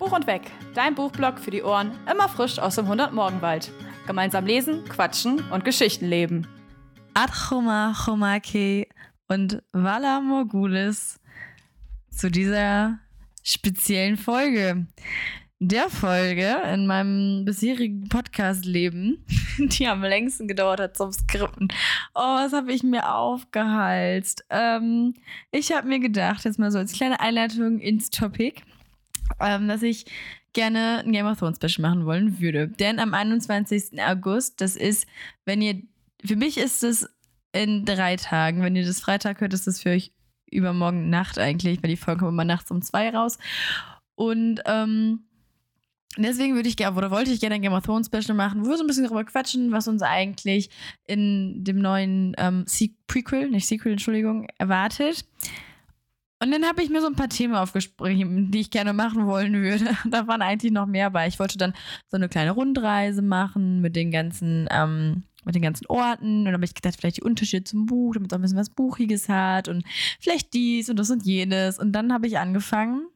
Buch und Weg, dein Buchblog für die Ohren, immer frisch aus dem 100-Morgenwald. Gemeinsam lesen, quatschen und Geschichten leben. Adchoma Chomake und Vala Morgulis zu dieser speziellen Folge. Der Folge in meinem bisherigen Podcast-Leben, die am längsten gedauert hat zum Skripten. Oh, was habe ich mir aufgehalst? Ähm, ich habe mir gedacht, jetzt mal so als kleine Einleitung ins Topic, ähm, dass ich gerne ein Game of Thrones Special machen wollen würde. Denn am 21. August, das ist, wenn ihr, für mich ist es in drei Tagen. Wenn ihr das Freitag hört, ist das für euch übermorgen Nacht eigentlich, weil die Folge kommt immer nachts um zwei raus. Und ähm, deswegen würde ich gerne, oder wollte ich gerne ein Game of Thrones Special machen, wo wir so ein bisschen darüber quatschen, was uns eigentlich in dem neuen ähm, Prequel, nicht Sequel, Entschuldigung, erwartet. Und dann habe ich mir so ein paar Themen aufgesprochen, die ich gerne machen wollen würde. Da waren eigentlich noch mehr bei. Ich wollte dann so eine kleine Rundreise machen mit den ganzen, ähm, mit den ganzen Orten. Und dann habe ich gedacht, vielleicht die Unterschiede zum Buch, damit es auch ein bisschen was Buchiges hat und vielleicht dies und das und jenes. Und dann habe ich angefangen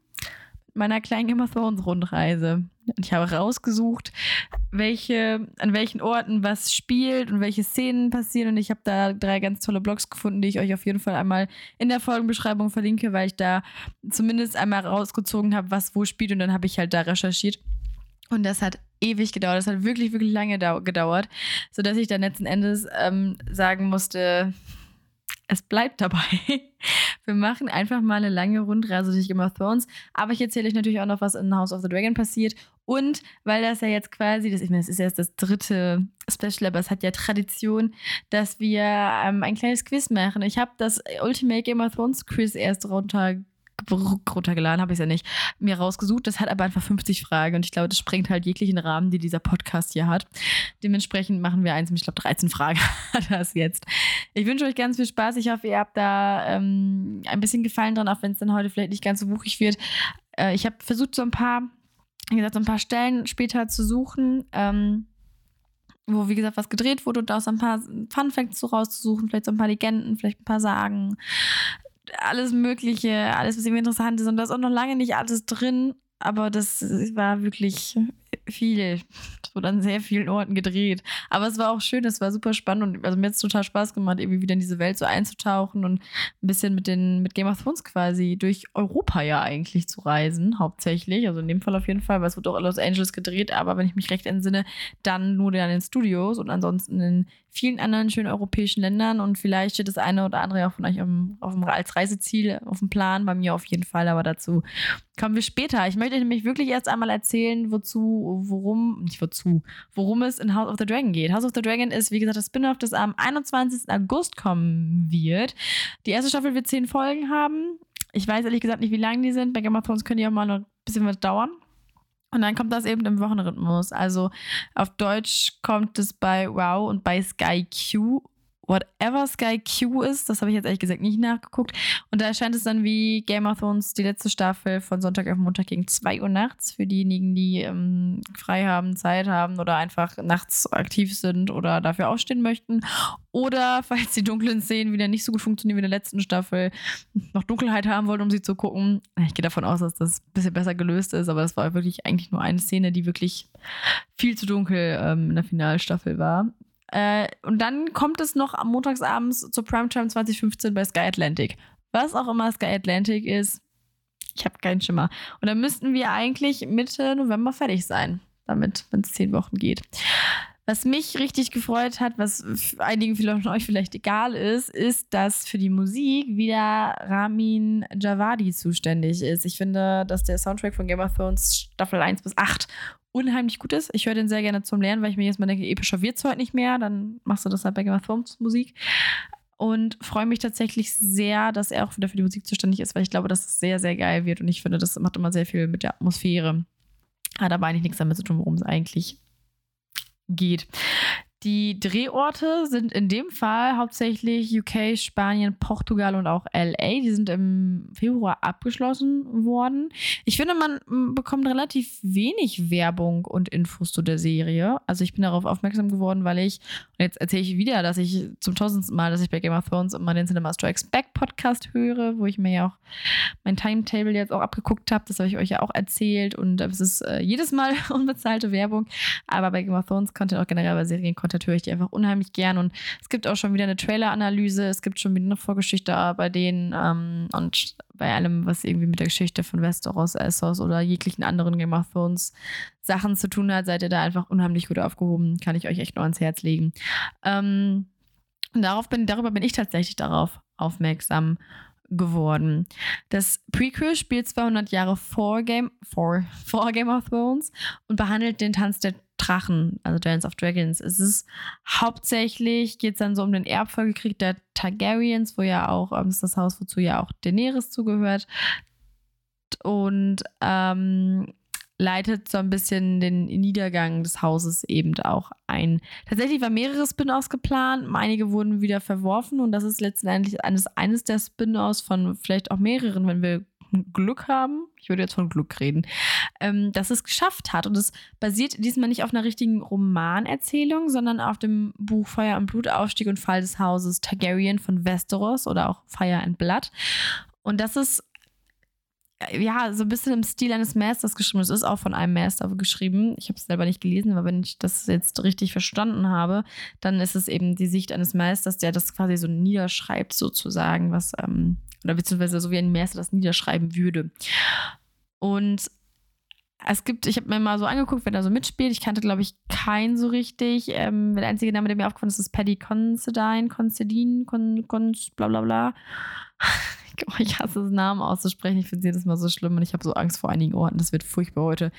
meiner kleinen Game of Thrones Rundreise. Und ich habe rausgesucht, welche, an welchen Orten was spielt und welche Szenen passieren. Und ich habe da drei ganz tolle Blogs gefunden, die ich euch auf jeden Fall einmal in der Folgenbeschreibung verlinke, weil ich da zumindest einmal rausgezogen habe, was wo spielt. Und dann habe ich halt da recherchiert. Und das hat ewig gedauert. Das hat wirklich, wirklich lange gedauert, sodass ich dann letzten Endes ähm, sagen musste, es bleibt dabei. Wir machen einfach mal eine lange Rundreise durch Game of Thrones. Aber ich erzähle euch natürlich auch noch, was in House of the Dragon passiert. Und weil das ja jetzt quasi, das, ich meine, das ist erst das dritte Special, aber es hat ja Tradition, dass wir ähm, ein kleines Quiz machen. Ich habe das Ultimate Game of Thrones Quiz erst runter runtergeladen, habe ich es ja nicht, mir rausgesucht. Das hat aber einfach 50 Fragen und ich glaube, das sprengt halt jeglichen Rahmen, die dieser Podcast hier hat. Dementsprechend machen wir eins ich glaube, 13 Fragen hat das jetzt. Ich wünsche euch ganz viel Spaß. Ich hoffe, ihr habt da ähm, ein bisschen Gefallen dran, auch wenn es dann heute vielleicht nicht ganz so buchig wird. Äh, ich habe versucht, so ein paar, wie gesagt, so ein paar Stellen später zu suchen. Ähm, wo, wie gesagt, was gedreht wurde und da so ein paar Fun Facts so rauszusuchen, vielleicht so ein paar Legenden, vielleicht ein paar Sagen, alles Mögliche, alles, was irgendwie interessant ist. Und da ist auch noch lange nicht alles drin, aber das war wirklich viel. Es wurde an sehr vielen Orten gedreht. Aber es war auch schön, es war super spannend und also mir hat es total Spaß gemacht, irgendwie wieder in diese Welt so einzutauchen und ein bisschen mit den mit Game of Thrones quasi durch Europa ja eigentlich zu reisen, hauptsächlich. Also in dem Fall auf jeden Fall, weil es wurde auch in Los Angeles gedreht, aber wenn ich mich recht entsinne, dann nur in den Studios und ansonsten in vielen anderen schönen europäischen Ländern und vielleicht steht das eine oder andere auch von euch dem, auf dem, als Reiseziel auf dem Plan, bei mir auf jeden Fall, aber dazu kommen wir später. Ich möchte nämlich wirklich erst einmal erzählen, wozu, worum, nicht wozu, worum es in House of the Dragon geht. House of the Dragon ist, wie gesagt, das Spin-off, das am 21. August kommen wird. Die erste Staffel wird zehn Folgen haben. Ich weiß ehrlich gesagt nicht, wie lang die sind. Bei Game of Thrones können die auch mal noch ein bisschen was dauern. Und dann kommt das eben im Wochenrhythmus. Also auf Deutsch kommt es bei Wow und bei Sky Q whatever Sky Q ist. Das habe ich jetzt ehrlich gesagt nicht nachgeguckt. Und da erscheint es dann wie Game of Thrones die letzte Staffel von Sonntag auf Montag gegen 2 Uhr nachts für diejenigen, die ähm, frei haben, Zeit haben oder einfach nachts aktiv sind oder dafür aufstehen möchten. Oder falls die dunklen Szenen wieder nicht so gut funktionieren wie in der letzten Staffel, noch Dunkelheit haben wollen, um sie zu gucken. Ich gehe davon aus, dass das ein bisschen besser gelöst ist, aber das war wirklich eigentlich nur eine Szene, die wirklich viel zu dunkel ähm, in der Finalstaffel war. Äh, und dann kommt es noch am Montagsabends zur Primetime 2015 bei Sky Atlantic. Was auch immer Sky Atlantic ist, ich habe keinen Schimmer. Und dann müssten wir eigentlich Mitte November fertig sein, damit, wenn es zehn Wochen geht. Was mich richtig gefreut hat, was einigen von euch vielleicht egal ist, ist, dass für die Musik wieder Ramin Javadi zuständig ist. Ich finde, dass der Soundtrack von Game of Thrones Staffel 1 bis 8 unheimlich gut ist. Ich höre den sehr gerne zum Lernen, weil ich mir jetzt mal denke, epischer wird es heute nicht mehr. Dann machst du das halt bei Game of Thrones Musik. Und freue mich tatsächlich sehr, dass er auch wieder für die Musik zuständig ist, weil ich glaube, dass es sehr, sehr geil wird. Und ich finde, das macht immer sehr viel mit der Atmosphäre. Hat aber eigentlich nichts damit zu tun, worum es eigentlich geht. Die Drehorte sind in dem Fall hauptsächlich UK, Spanien, Portugal und auch LA. Die sind im Februar abgeschlossen worden. Ich finde, man bekommt relativ wenig Werbung und Infos zu der Serie. Also ich bin darauf aufmerksam geworden, weil ich, und jetzt erzähle ich wieder, dass ich zum tausendsten Mal, dass ich bei Game of Thrones immer den Cinema Strikes Back Podcast höre, wo ich mir ja auch mein Timetable jetzt auch abgeguckt habe. Das habe ich euch ja auch erzählt und es ist äh, jedes Mal unbezahlte Werbung. Aber bei Game of Thrones Content, auch generell bei Serien-Content, höre ich die einfach unheimlich gern. Und es gibt auch schon wieder eine Trailer-Analyse, es gibt schon wieder eine Vorgeschichte bei denen ähm, und bei allem, was irgendwie mit der Geschichte von Westeros, Essos oder jeglichen anderen Game of Thrones Sachen zu tun hat, seid ihr da einfach unheimlich gut aufgehoben. Kann ich euch echt nur ans Herz legen. Ähm, darauf bin, darüber bin ich tatsächlich darauf aufmerksam geworden. Das Prequel spielt 200 Jahre vor Game, vor, vor Game of Thrones und behandelt den Tanz der Drachen, also Dance of Dragons. Es ist hauptsächlich, geht es dann so um den Erbfolgekrieg der Targaryens, wo ja auch, ähm, ist das Haus, wozu ja auch Daenerys zugehört. Und ähm, leitet so ein bisschen den Niedergang des Hauses eben auch ein. Tatsächlich waren mehrere Spin-offs geplant, einige wurden wieder verworfen und das ist letztendlich eines, eines der Spin-offs von vielleicht auch mehreren, wenn wir Glück haben, ich würde jetzt von Glück reden, ähm, dass es geschafft hat. Und es basiert diesmal nicht auf einer richtigen Romanerzählung, sondern auf dem Buch Feuer und Blut, Aufstieg und Fall des Hauses Targaryen von Westeros oder auch Fire and Blood. Und das ist ja, so ein bisschen im Stil eines Masters geschrieben. Es ist auch von einem Master geschrieben. Ich habe es selber nicht gelesen, aber wenn ich das jetzt richtig verstanden habe, dann ist es eben die Sicht eines Masters, der das quasi so niederschreibt, sozusagen, was, ähm, oder beziehungsweise so wie ein Master das niederschreiben würde. Und es gibt, ich habe mir mal so angeguckt, wer da so mitspielt. Ich kannte, glaube ich, keinen so richtig. Ähm, der einzige Name, der mir aufgefallen ist, ist Paddy Considine, Considine, Con, Con, bla bla bla. Oh, ich hasse es, Namen auszusprechen. Ich finde es jedes Mal so schlimm und ich habe so Angst vor einigen Orten. Das wird furchtbar heute.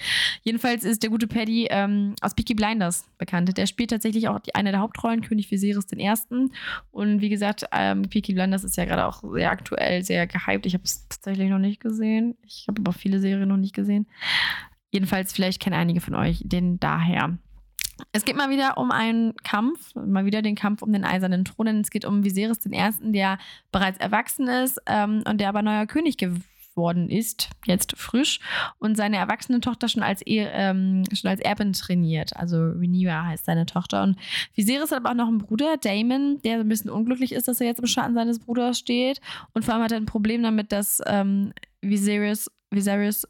Jedenfalls ist der gute Paddy ähm, aus Peaky Blinders bekannt. Der spielt tatsächlich auch die, eine der Hauptrollen, König Viserys Ersten. Und wie gesagt, ähm, Peaky Blinders ist ja gerade auch sehr aktuell, sehr gehypt. Ich habe es tatsächlich noch nicht gesehen. Ich habe aber viele Serien noch nicht gesehen. Jedenfalls, vielleicht kennen einige von euch den daher. Es geht mal wieder um einen Kampf, mal wieder den Kampf um den eisernen Thron. Denn es geht um Viserys den Ersten, der bereits erwachsen ist ähm, und der aber neuer König geworden ist, jetzt frisch, und seine erwachsene Tochter schon als, e ähm, schon als Erbin trainiert. Also Rhaenyra heißt seine Tochter. Und Viserys hat aber auch noch einen Bruder, Damon, der ein bisschen unglücklich ist, dass er jetzt im Schatten seines Bruders steht. Und vor allem hat er ein Problem damit, dass ähm, Viserys, Viserys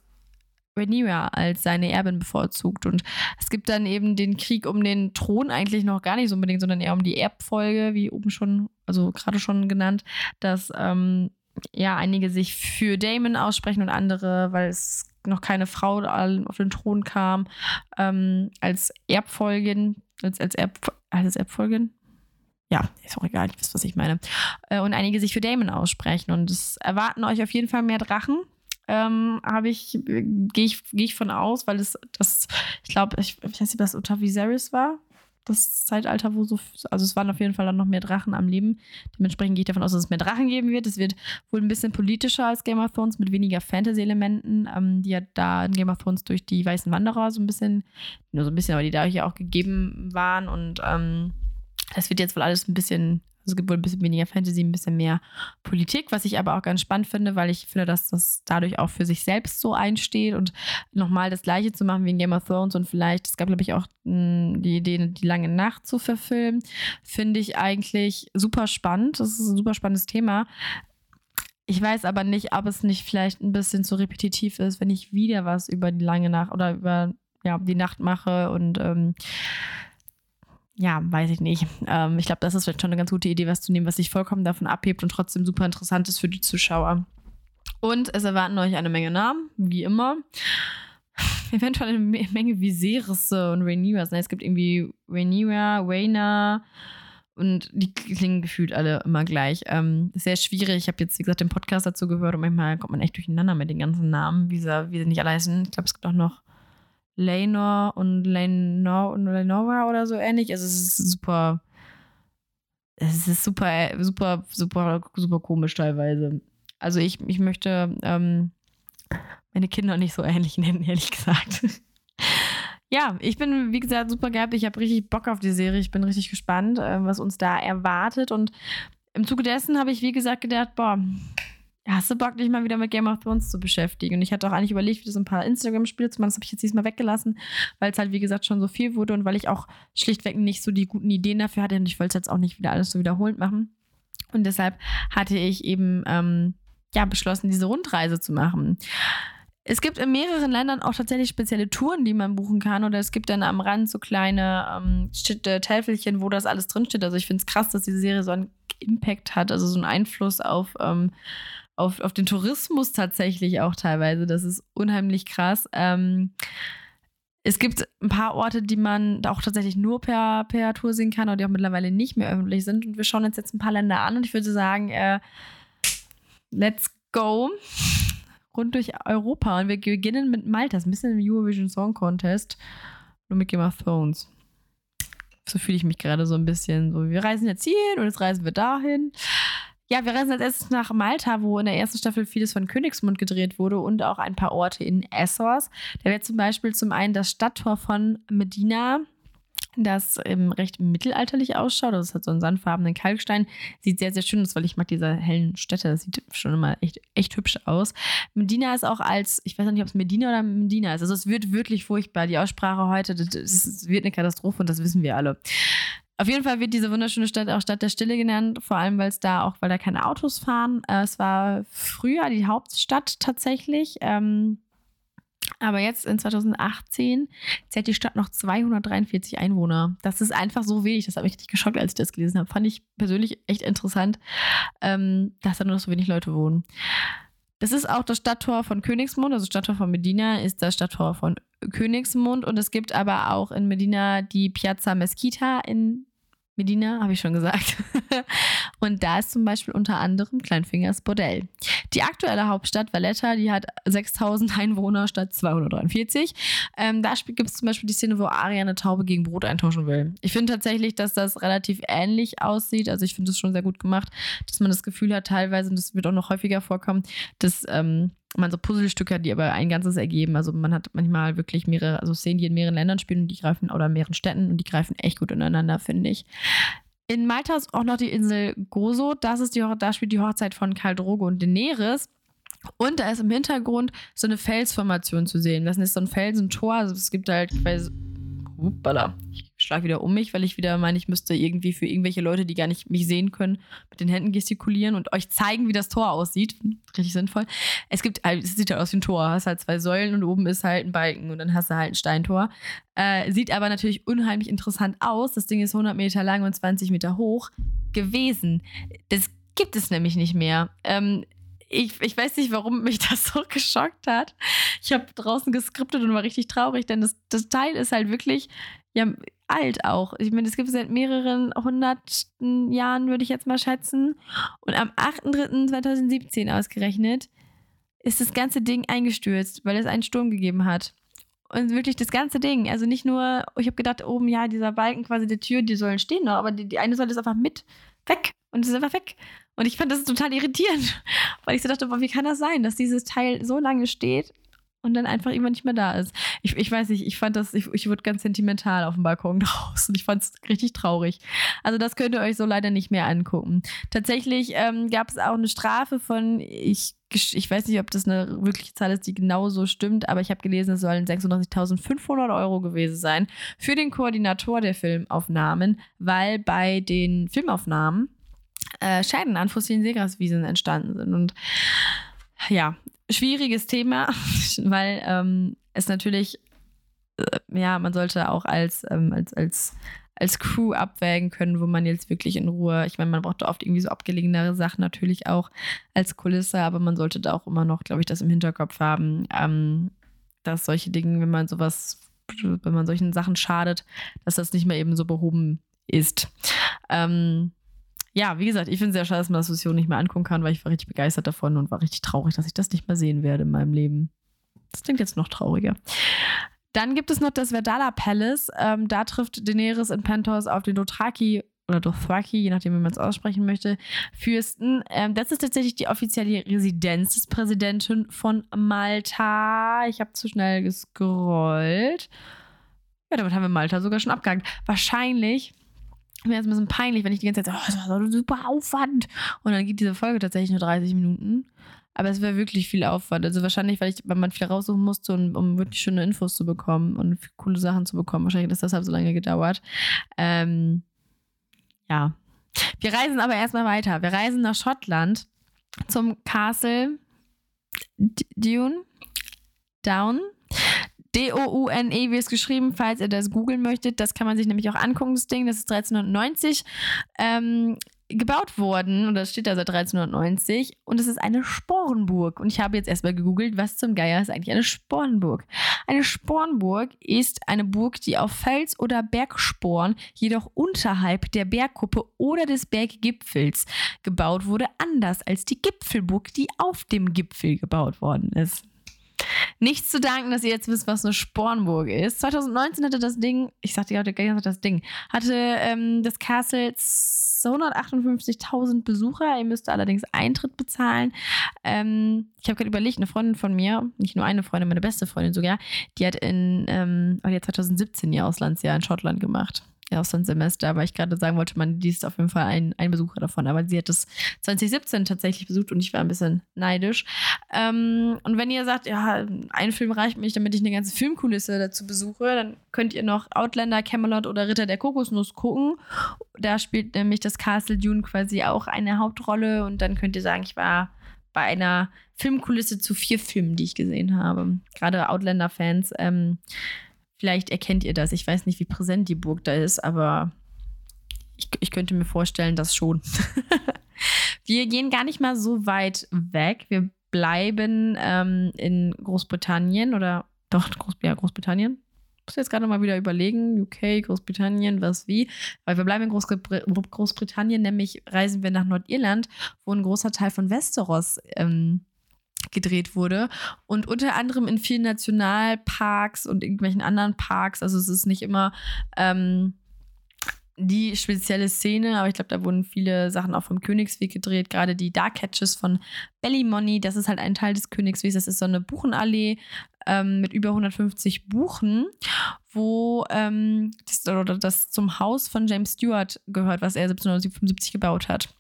Rhaenyra als seine Erbin bevorzugt. Und es gibt dann eben den Krieg um den Thron eigentlich noch gar nicht so unbedingt, sondern eher um die Erbfolge, wie oben schon, also gerade schon genannt, dass ähm, ja einige sich für Damon aussprechen und andere, weil es noch keine Frau auf den Thron kam, ähm, als Erbfolgin, als, als, Erb, als Erbfolgin, ja, ist auch egal, ich wisst, was ich meine. Äh, und einige sich für Damon aussprechen. Und es erwarten euch auf jeden Fall mehr Drachen ähm, habe ich, gehe ich, geh ich von aus, weil es das, ich glaube, ich, ich weiß nicht, was unter Viserys war. Das Zeitalter, wo so, also es waren auf jeden Fall dann noch mehr Drachen am Leben. Dementsprechend gehe ich davon aus, dass es mehr Drachen geben wird. Es wird wohl ein bisschen politischer als Game of Thrones mit weniger Fantasy-Elementen, ähm, die ja da in Game of Thrones durch die Weißen Wanderer so ein bisschen, nur so ein bisschen, aber die dadurch ja auch gegeben waren. Und ähm, das wird jetzt wohl alles ein bisschen also es gibt wohl ein bisschen weniger Fantasy, ein bisschen mehr Politik, was ich aber auch ganz spannend finde, weil ich finde, dass das dadurch auch für sich selbst so einsteht und nochmal das Gleiche zu machen wie in Game of Thrones und vielleicht, es gab, glaube ich, auch mh, die Idee, die lange Nacht zu verfilmen, finde ich eigentlich super spannend. Das ist ein super spannendes Thema. Ich weiß aber nicht, ob es nicht vielleicht ein bisschen zu repetitiv ist, wenn ich wieder was über die lange Nacht oder über ja, die Nacht mache und ähm, ja, weiß ich nicht. Ähm, ich glaube, das ist schon eine ganz gute Idee, was zu nehmen, was sich vollkommen davon abhebt und trotzdem super interessant ist für die Zuschauer. Und es erwarten euch eine Menge Namen, wie immer. Eventuell eine Menge Viserisse und Rhaenyra. Es gibt irgendwie Rhaenyra, Rhaena und die klingen gefühlt alle immer gleich. Ähm, sehr schwierig. Ich habe jetzt, wie gesagt, den Podcast dazu gehört und manchmal kommt man echt durcheinander mit den ganzen Namen, wie sie, wie sie nicht alle heißen. Ich glaube, es gibt auch noch Lenor und Lenor und Lenora oder so ähnlich. Also es ist super, es ist super, super, super, super komisch teilweise. Also ich, ich möchte ähm, meine Kinder nicht so ähnlich nennen, ehrlich gesagt. ja, ich bin, wie gesagt, super gehabt. Ich habe richtig Bock auf die Serie. Ich bin richtig gespannt, äh, was uns da erwartet. Und im Zuge dessen habe ich, wie gesagt, gedacht, boah, hast du Bock, dich mal wieder mit Game of Thrones zu beschäftigen? Und ich hatte auch eigentlich überlegt, wieder so ein paar Instagram-Spiele zu machen. Das habe ich jetzt diesmal weggelassen, weil es halt, wie gesagt, schon so viel wurde und weil ich auch schlichtweg nicht so die guten Ideen dafür hatte. Und ich wollte es jetzt auch nicht wieder alles so wiederholend machen. Und deshalb hatte ich eben ähm, ja, beschlossen, diese Rundreise zu machen. Es gibt in mehreren Ländern auch tatsächlich spezielle Touren, die man buchen kann. Oder es gibt dann am Rand so kleine ähm, Täfelchen, wo das alles drinsteht. Also ich finde es krass, dass diese Serie so einen Impact hat, also so einen Einfluss auf, ähm, auf, auf den Tourismus tatsächlich auch teilweise. Das ist unheimlich krass. Ähm, es gibt ein paar Orte, die man auch tatsächlich nur per, per Tour sehen kann oder die auch mittlerweile nicht mehr öffentlich sind. Und wir schauen uns jetzt ein paar Länder an und ich würde sagen, äh, let's go rund durch Europa. Und wir beginnen mit Malta. Das ist ein bisschen im Eurovision Song Contest. Nur mit Game of Thrones. So fühle ich mich gerade so ein bisschen. So, wir reisen jetzt hierhin und jetzt reisen wir dahin. Ja, wir reisen als erstes nach Malta, wo in der ersten Staffel vieles von Königsmund gedreht wurde und auch ein paar Orte in Essos. Da wäre zum Beispiel zum einen das Stadttor von Medina, das ähm, recht mittelalterlich ausschaut. Das hat so einen sandfarbenen Kalkstein. Sieht sehr, sehr schön aus, weil ich mag diese hellen Städte. Das sieht schon immer echt, echt hübsch aus. Medina ist auch als, ich weiß nicht, ob es Medina oder Medina ist. Also es wird wirklich furchtbar. Die Aussprache heute, das wird eine Katastrophe und das wissen wir alle. Auf jeden Fall wird diese wunderschöne Stadt auch Stadt der Stille genannt, vor allem weil es da auch, weil da keine Autos fahren. Äh, es war früher die Hauptstadt tatsächlich. Ähm, aber jetzt in 2018 zählt die Stadt noch 243 Einwohner. Das ist einfach so wenig. Das hat mich richtig geschockt, als ich das gelesen habe. Fand ich persönlich echt interessant, ähm, dass da nur noch so wenig Leute wohnen. Das ist auch das Stadttor von Königsmund, also Stadttor von Medina ist das Stadttor von Königsmund. Und es gibt aber auch in Medina die Piazza Mesquita in Medina, habe ich schon gesagt. und da ist zum Beispiel unter anderem Kleinfingers Bordell. Die aktuelle Hauptstadt Valletta, die hat 6000 Einwohner statt 243. Ähm, da gibt es zum Beispiel die Szene, wo Aria eine Taube gegen Brot eintauschen will. Ich finde tatsächlich, dass das relativ ähnlich aussieht. Also ich finde es schon sehr gut gemacht, dass man das Gefühl hat, teilweise, und das wird auch noch häufiger vorkommen, dass ähm, man so Puzzlestücke hat, die aber ein ganzes ergeben. Also man hat manchmal wirklich mehrere, also Szenen, die in mehreren Ländern spielen und die greifen, oder in mehreren Städten und die greifen echt gut ineinander, finde ich. In Malta ist auch noch die Insel Gozo. Das ist die, da spielt die Hochzeit von Karl Drogo und Daenerys. Und da ist im Hintergrund so eine Felsformation zu sehen. Das ist so ein Felsentor. Also es gibt halt, weiß, Uppala. Ich schlage wieder um mich, weil ich wieder meine, ich müsste irgendwie für irgendwelche Leute, die gar nicht mich sehen können, mit den Händen gestikulieren und euch zeigen, wie das Tor aussieht. Richtig sinnvoll. Es gibt, halt, es sieht halt aus wie ein Tor. Hast halt zwei Säulen und oben ist halt ein Balken und dann hast du halt ein Steintor. Äh, sieht aber natürlich unheimlich interessant aus. Das Ding ist 100 Meter lang und 20 Meter hoch gewesen. Das gibt es nämlich nicht mehr. Ähm, ich, ich weiß nicht, warum mich das so geschockt hat. Ich habe draußen geskriptet und war richtig traurig, denn das, das Teil ist halt wirklich ja, alt auch. Ich meine, es gibt es seit mehreren hunderten Jahren, würde ich jetzt mal schätzen. Und am 8.3.2017 ausgerechnet ist das ganze Ding eingestürzt, weil es einen Sturm gegeben hat. Und wirklich das ganze Ding. Also nicht nur, ich habe gedacht, oben, ja, dieser Balken quasi der Tür, die sollen stehen noch, aber die, die eine Säule ist einfach mit weg. Und es ist einfach weg. Und ich fand das total irritierend, weil ich so dachte, boah, wie kann das sein, dass dieses Teil so lange steht und dann einfach immer nicht mehr da ist. Ich, ich weiß nicht, ich fand das, ich, ich wurde ganz sentimental auf dem Balkon draußen. Ich fand es richtig traurig. Also das könnt ihr euch so leider nicht mehr angucken. Tatsächlich ähm, gab es auch eine Strafe von, ich, ich weiß nicht, ob das eine wirkliche Zahl ist, die genau so stimmt, aber ich habe gelesen, es sollen 36.500 Euro gewesen sein für den Koordinator der Filmaufnahmen, weil bei den Filmaufnahmen äh, Schäden an fossilen Seegraswiesen entstanden sind. Und ja, schwieriges Thema, weil ähm, es natürlich, äh, ja, man sollte auch als, ähm, als, als, als Crew abwägen können, wo man jetzt wirklich in Ruhe, ich meine, man braucht oft irgendwie so abgelegenere Sachen natürlich auch als Kulisse, aber man sollte da auch immer noch, glaube ich, das im Hinterkopf haben, ähm, dass solche Dinge, wenn man sowas, wenn man solchen Sachen schadet, dass das nicht mehr eben so behoben ist. Ähm, ja, wie gesagt, ich finde es sehr schade, dass man das Vision nicht mehr angucken kann, weil ich war richtig begeistert davon und war richtig traurig, dass ich das nicht mehr sehen werde in meinem Leben. Das klingt jetzt noch trauriger. Dann gibt es noch das Verdala Palace. Ähm, da trifft Daenerys in Pentos auf den Dothraki oder Dothraki, je nachdem, wie man es aussprechen möchte, Fürsten. Ähm, das ist tatsächlich die offizielle Residenz des Präsidenten von Malta. Ich habe zu schnell gescrollt. Ja, damit haben wir Malta sogar schon abgehakt. Wahrscheinlich mir ist ein bisschen peinlich, wenn ich die ganze Zeit so, oh, das war so super Aufwand. Und dann geht diese Folge tatsächlich nur 30 Minuten. Aber es wäre wirklich viel Aufwand. Also wahrscheinlich, weil ich, weil man viel raussuchen musste, um, um wirklich schöne Infos zu bekommen und coole Sachen zu bekommen. Wahrscheinlich hat das deshalb so lange gedauert. Ähm, ja. Wir reisen aber erstmal weiter. Wir reisen nach Schottland zum Castle Dune. Down. D-O-U-N-E, wie es geschrieben, falls ihr das googeln möchtet. Das kann man sich nämlich auch angucken, das Ding. Das ist 1390 ähm, gebaut worden. Und das steht da seit 1390. Und es ist eine Sporenburg. Und ich habe jetzt erstmal gegoogelt, was zum Geier ist eigentlich eine Sporenburg. Eine Sporenburg ist eine Burg, die auf Fels- oder Bergsporen, jedoch unterhalb der Bergkuppe oder des Berggipfels gebaut wurde, anders als die Gipfelburg, die auf dem Gipfel gebaut worden ist. Nichts zu danken, dass ihr jetzt wisst, was eine Spornburg ist. 2019 hatte das Ding, ich sagte ja heute das Ding, hatte ähm, das Castle 258.000 Besucher. Ihr müsst allerdings Eintritt bezahlen. Ähm, ich habe gerade überlegt, eine Freundin von mir, nicht nur eine Freundin, meine beste Freundin sogar, die hat in, ähm, die hat 2017 ihr Auslandsjahr in Schottland gemacht Auslandssemester, weil ich gerade sagen wollte, man die ist auf jeden Fall ein, ein Besucher davon. Aber sie hat das 2017 tatsächlich besucht und ich war ein bisschen neidisch. Ähm, und wenn ihr sagt, ja, ein Film reicht mich, damit ich eine ganze Filmkulisse dazu besuche, dann könnt ihr noch Outlander, Camelot oder Ritter der Kokosnuss gucken. Da spielt nämlich das Castle Dune quasi auch eine Hauptrolle und dann könnt ihr sagen, ich war bei einer Filmkulisse zu vier Filmen, die ich gesehen habe. Gerade Outlander-Fans ähm, Vielleicht erkennt ihr das. Ich weiß nicht, wie präsent die Burg da ist, aber ich, ich könnte mir vorstellen, dass schon. wir gehen gar nicht mal so weit weg. Wir bleiben ähm, in Großbritannien oder doch, Groß, ja, Großbritannien. Ich muss jetzt gerade mal wieder überlegen, UK, Großbritannien, was wie. Weil wir bleiben in Großbritannien, nämlich reisen wir nach Nordirland, wo ein großer Teil von Westeros ähm, gedreht wurde. Und unter anderem in vielen Nationalparks und irgendwelchen anderen Parks. Also es ist nicht immer ähm, die spezielle Szene, aber ich glaube, da wurden viele Sachen auch vom Königsweg gedreht. Gerade die Dark Catches von Ballymoney, das ist halt ein Teil des Königswegs. Das ist so eine Buchenallee ähm, mit über 150 Buchen, wo ähm, das, oder das zum Haus von James Stewart gehört, was er 1775 gebaut hat.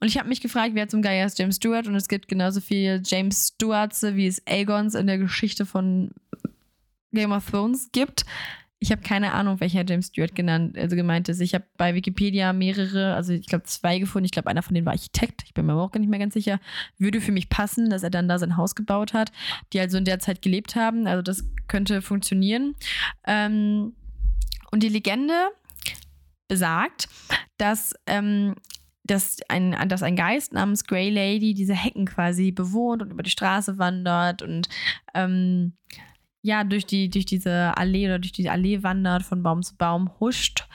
Und ich habe mich gefragt, wer zum Geier ist James Stewart? Und es gibt genauso viele James Stewarts, wie es Aegons in der Geschichte von Game of Thrones gibt. Ich habe keine Ahnung, welcher James Stewart genannt, also gemeint ist. Ich habe bei Wikipedia mehrere, also ich glaube zwei gefunden. Ich glaube, einer von denen war Architekt. Ich bin mir aber auch nicht mehr ganz sicher. Würde für mich passen, dass er dann da sein Haus gebaut hat, die also in der Zeit gelebt haben. Also das könnte funktionieren. Ähm, und die Legende besagt, dass ähm, dass ein, dass ein Geist namens Grey Lady diese Hecken quasi bewohnt und über die Straße wandert und ähm, ja, durch, die, durch diese Allee oder durch die Allee wandert, von Baum zu Baum huscht.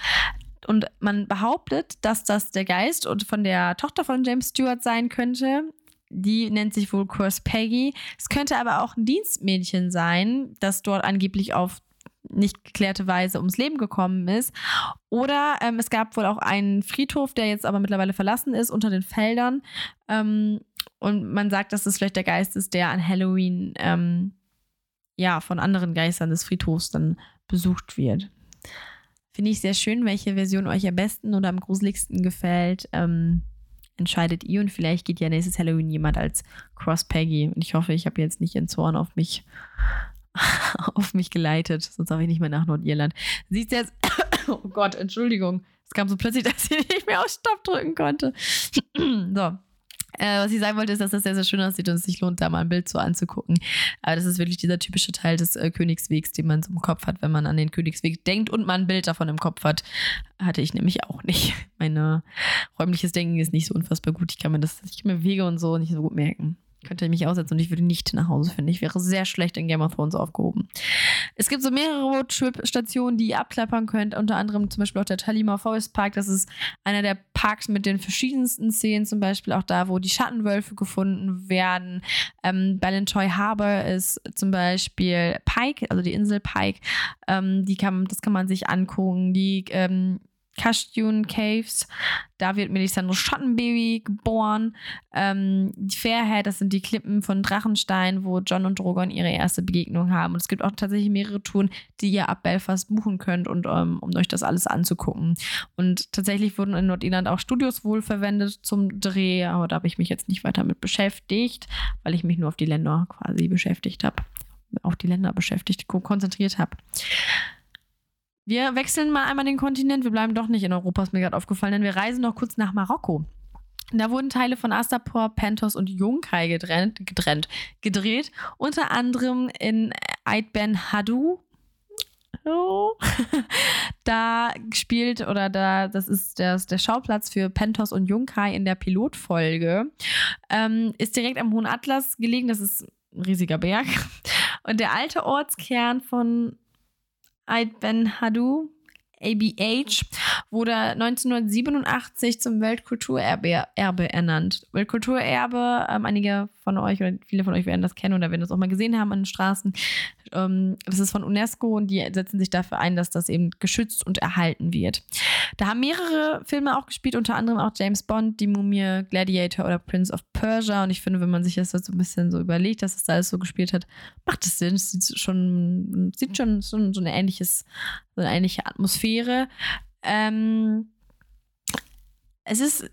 Und man behauptet, dass das der Geist und von der Tochter von James Stewart sein könnte. Die nennt sich wohl Kurs Peggy. Es könnte aber auch ein Dienstmädchen sein, das dort angeblich auf nicht geklärte Weise ums Leben gekommen ist. Oder ähm, es gab wohl auch einen Friedhof, der jetzt aber mittlerweile verlassen ist, unter den Feldern. Ähm, und man sagt, dass es vielleicht der Geist ist, der an Halloween ähm, ja, von anderen Geistern des Friedhofs dann besucht wird. Finde ich sehr schön, welche Version euch am besten oder am gruseligsten gefällt. Ähm, entscheidet ihr und vielleicht geht ja nächstes Halloween jemand als Cross Peggy. Und ich hoffe, ich habe jetzt nicht ihren Zorn auf mich, auf mich geleitet, sonst habe ich nicht mehr nach Nordirland. Siehst du jetzt, oh Gott, Entschuldigung. Es kam so plötzlich, dass ich nicht mehr auf Stopp drücken konnte. so. Äh, was ich sagen wollte, ist, dass das sehr, sehr schön aussieht und es sich lohnt, da mal ein Bild so anzugucken. Aber das ist wirklich dieser typische Teil des äh, Königswegs, den man so im Kopf hat, wenn man an den Königsweg denkt und man ein Bild davon im Kopf hat. Hatte ich nämlich auch nicht. Mein räumliches Denken ist nicht so unfassbar gut. Ich kann mir das, ich kann mir Wege und so nicht so gut merken könnte mich aussetzen und ich würde nicht nach Hause finden. Ich wäre sehr schlecht in Game of Thrones aufgehoben. Es gibt so mehrere Roadtrip-Stationen, die ihr abklappern könnt. Unter anderem zum Beispiel auch der Talima Forest Park. Das ist einer der Parks mit den verschiedensten Szenen. Zum Beispiel auch da, wo die Schattenwölfe gefunden werden. Ähm, Ballantoy Harbor ist zum Beispiel Pike, also die Insel Pike. Ähm, die kann, das kann man sich angucken. Die ähm, Cashtune Caves. Da wird Melisandre Schattenbaby geboren. Ähm, die Fairhead, das sind die Klippen von Drachenstein, wo John und Drogon ihre erste Begegnung haben. Und es gibt auch tatsächlich mehrere Touren, die ihr ab Belfast buchen könnt, und, um, um euch das alles anzugucken. Und tatsächlich wurden in Nordirland auch Studios wohl verwendet zum Dreh, aber da habe ich mich jetzt nicht weiter mit beschäftigt, weil ich mich nur auf die Länder quasi beschäftigt habe. Auf die Länder beschäftigt, konzentriert habe. Wir wechseln mal einmal den Kontinent. Wir bleiben doch nicht in Europa, ist mir gerade aufgefallen, denn wir reisen noch kurz nach Marokko. Da wurden Teile von Astapor, Pentos und Yunkai gedrennt, gedrennt, gedreht. Unter anderem in Ait Ben Hadou. Oh. da spielt oder da, das ist der, der Schauplatz für Pentos und Yunkai in der Pilotfolge. Ähm, ist direkt am Hohen Atlas gelegen. Das ist ein riesiger Berg. Und der alte Ortskern von Eid Ben Hadou, ABH, wurde 1987 zum Weltkulturerbe Erbe ernannt. Weltkulturerbe, ähm, einige von euch oder viele von euch werden das kennen oder werden das auch mal gesehen haben an den Straßen. Ähm, das ist von UNESCO und die setzen sich dafür ein, dass das eben geschützt und erhalten wird. Da haben mehrere Filme auch gespielt, unter anderem auch James Bond, Die Mumie, Gladiator oder Prince of Persia. Und ich finde, wenn man sich das so ein bisschen so überlegt, dass es da alles so gespielt hat, macht es Sinn. Es sieht schon, sieht schon so, so, eine, ähnliches, so eine ähnliche Atmosphäre. Ähm, es ist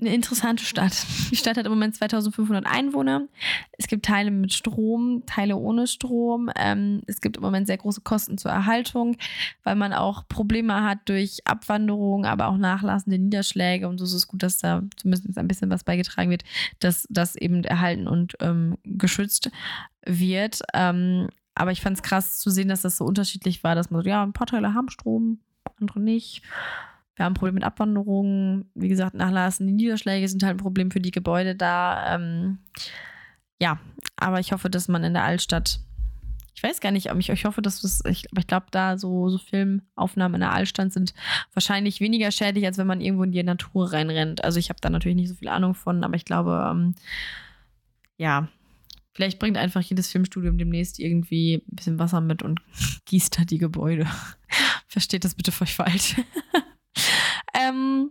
eine interessante Stadt. Die Stadt hat im Moment 2500 Einwohner. Es gibt Teile mit Strom, Teile ohne Strom. Ähm, es gibt im Moment sehr große Kosten zur Erhaltung, weil man auch Probleme hat durch Abwanderung, aber auch nachlassende Niederschläge. Und so ist es gut, dass da zumindest ein bisschen was beigetragen wird, dass das eben erhalten und ähm, geschützt wird. Ähm, aber ich fand es krass zu sehen, dass das so unterschiedlich war, dass man so, ja, ein paar Teile haben Strom, andere nicht. Wir haben ein Problem mit Abwanderung, wie gesagt, nachlassen. Die Niederschläge sind halt ein Problem für die Gebäude da. Ähm, ja, aber ich hoffe, dass man in der Altstadt, ich weiß gar nicht, ob ich, ich hoffe, dass das, ich, aber ich glaube, da so, so Filmaufnahmen in der Altstadt sind wahrscheinlich weniger schädlich, als wenn man irgendwo in die Natur reinrennt. Also ich habe da natürlich nicht so viel Ahnung von, aber ich glaube, ähm, ja, Vielleicht bringt einfach jedes Filmstudium demnächst irgendwie ein bisschen Wasser mit und gießt da die Gebäude. Versteht das bitte falsch. Ähm,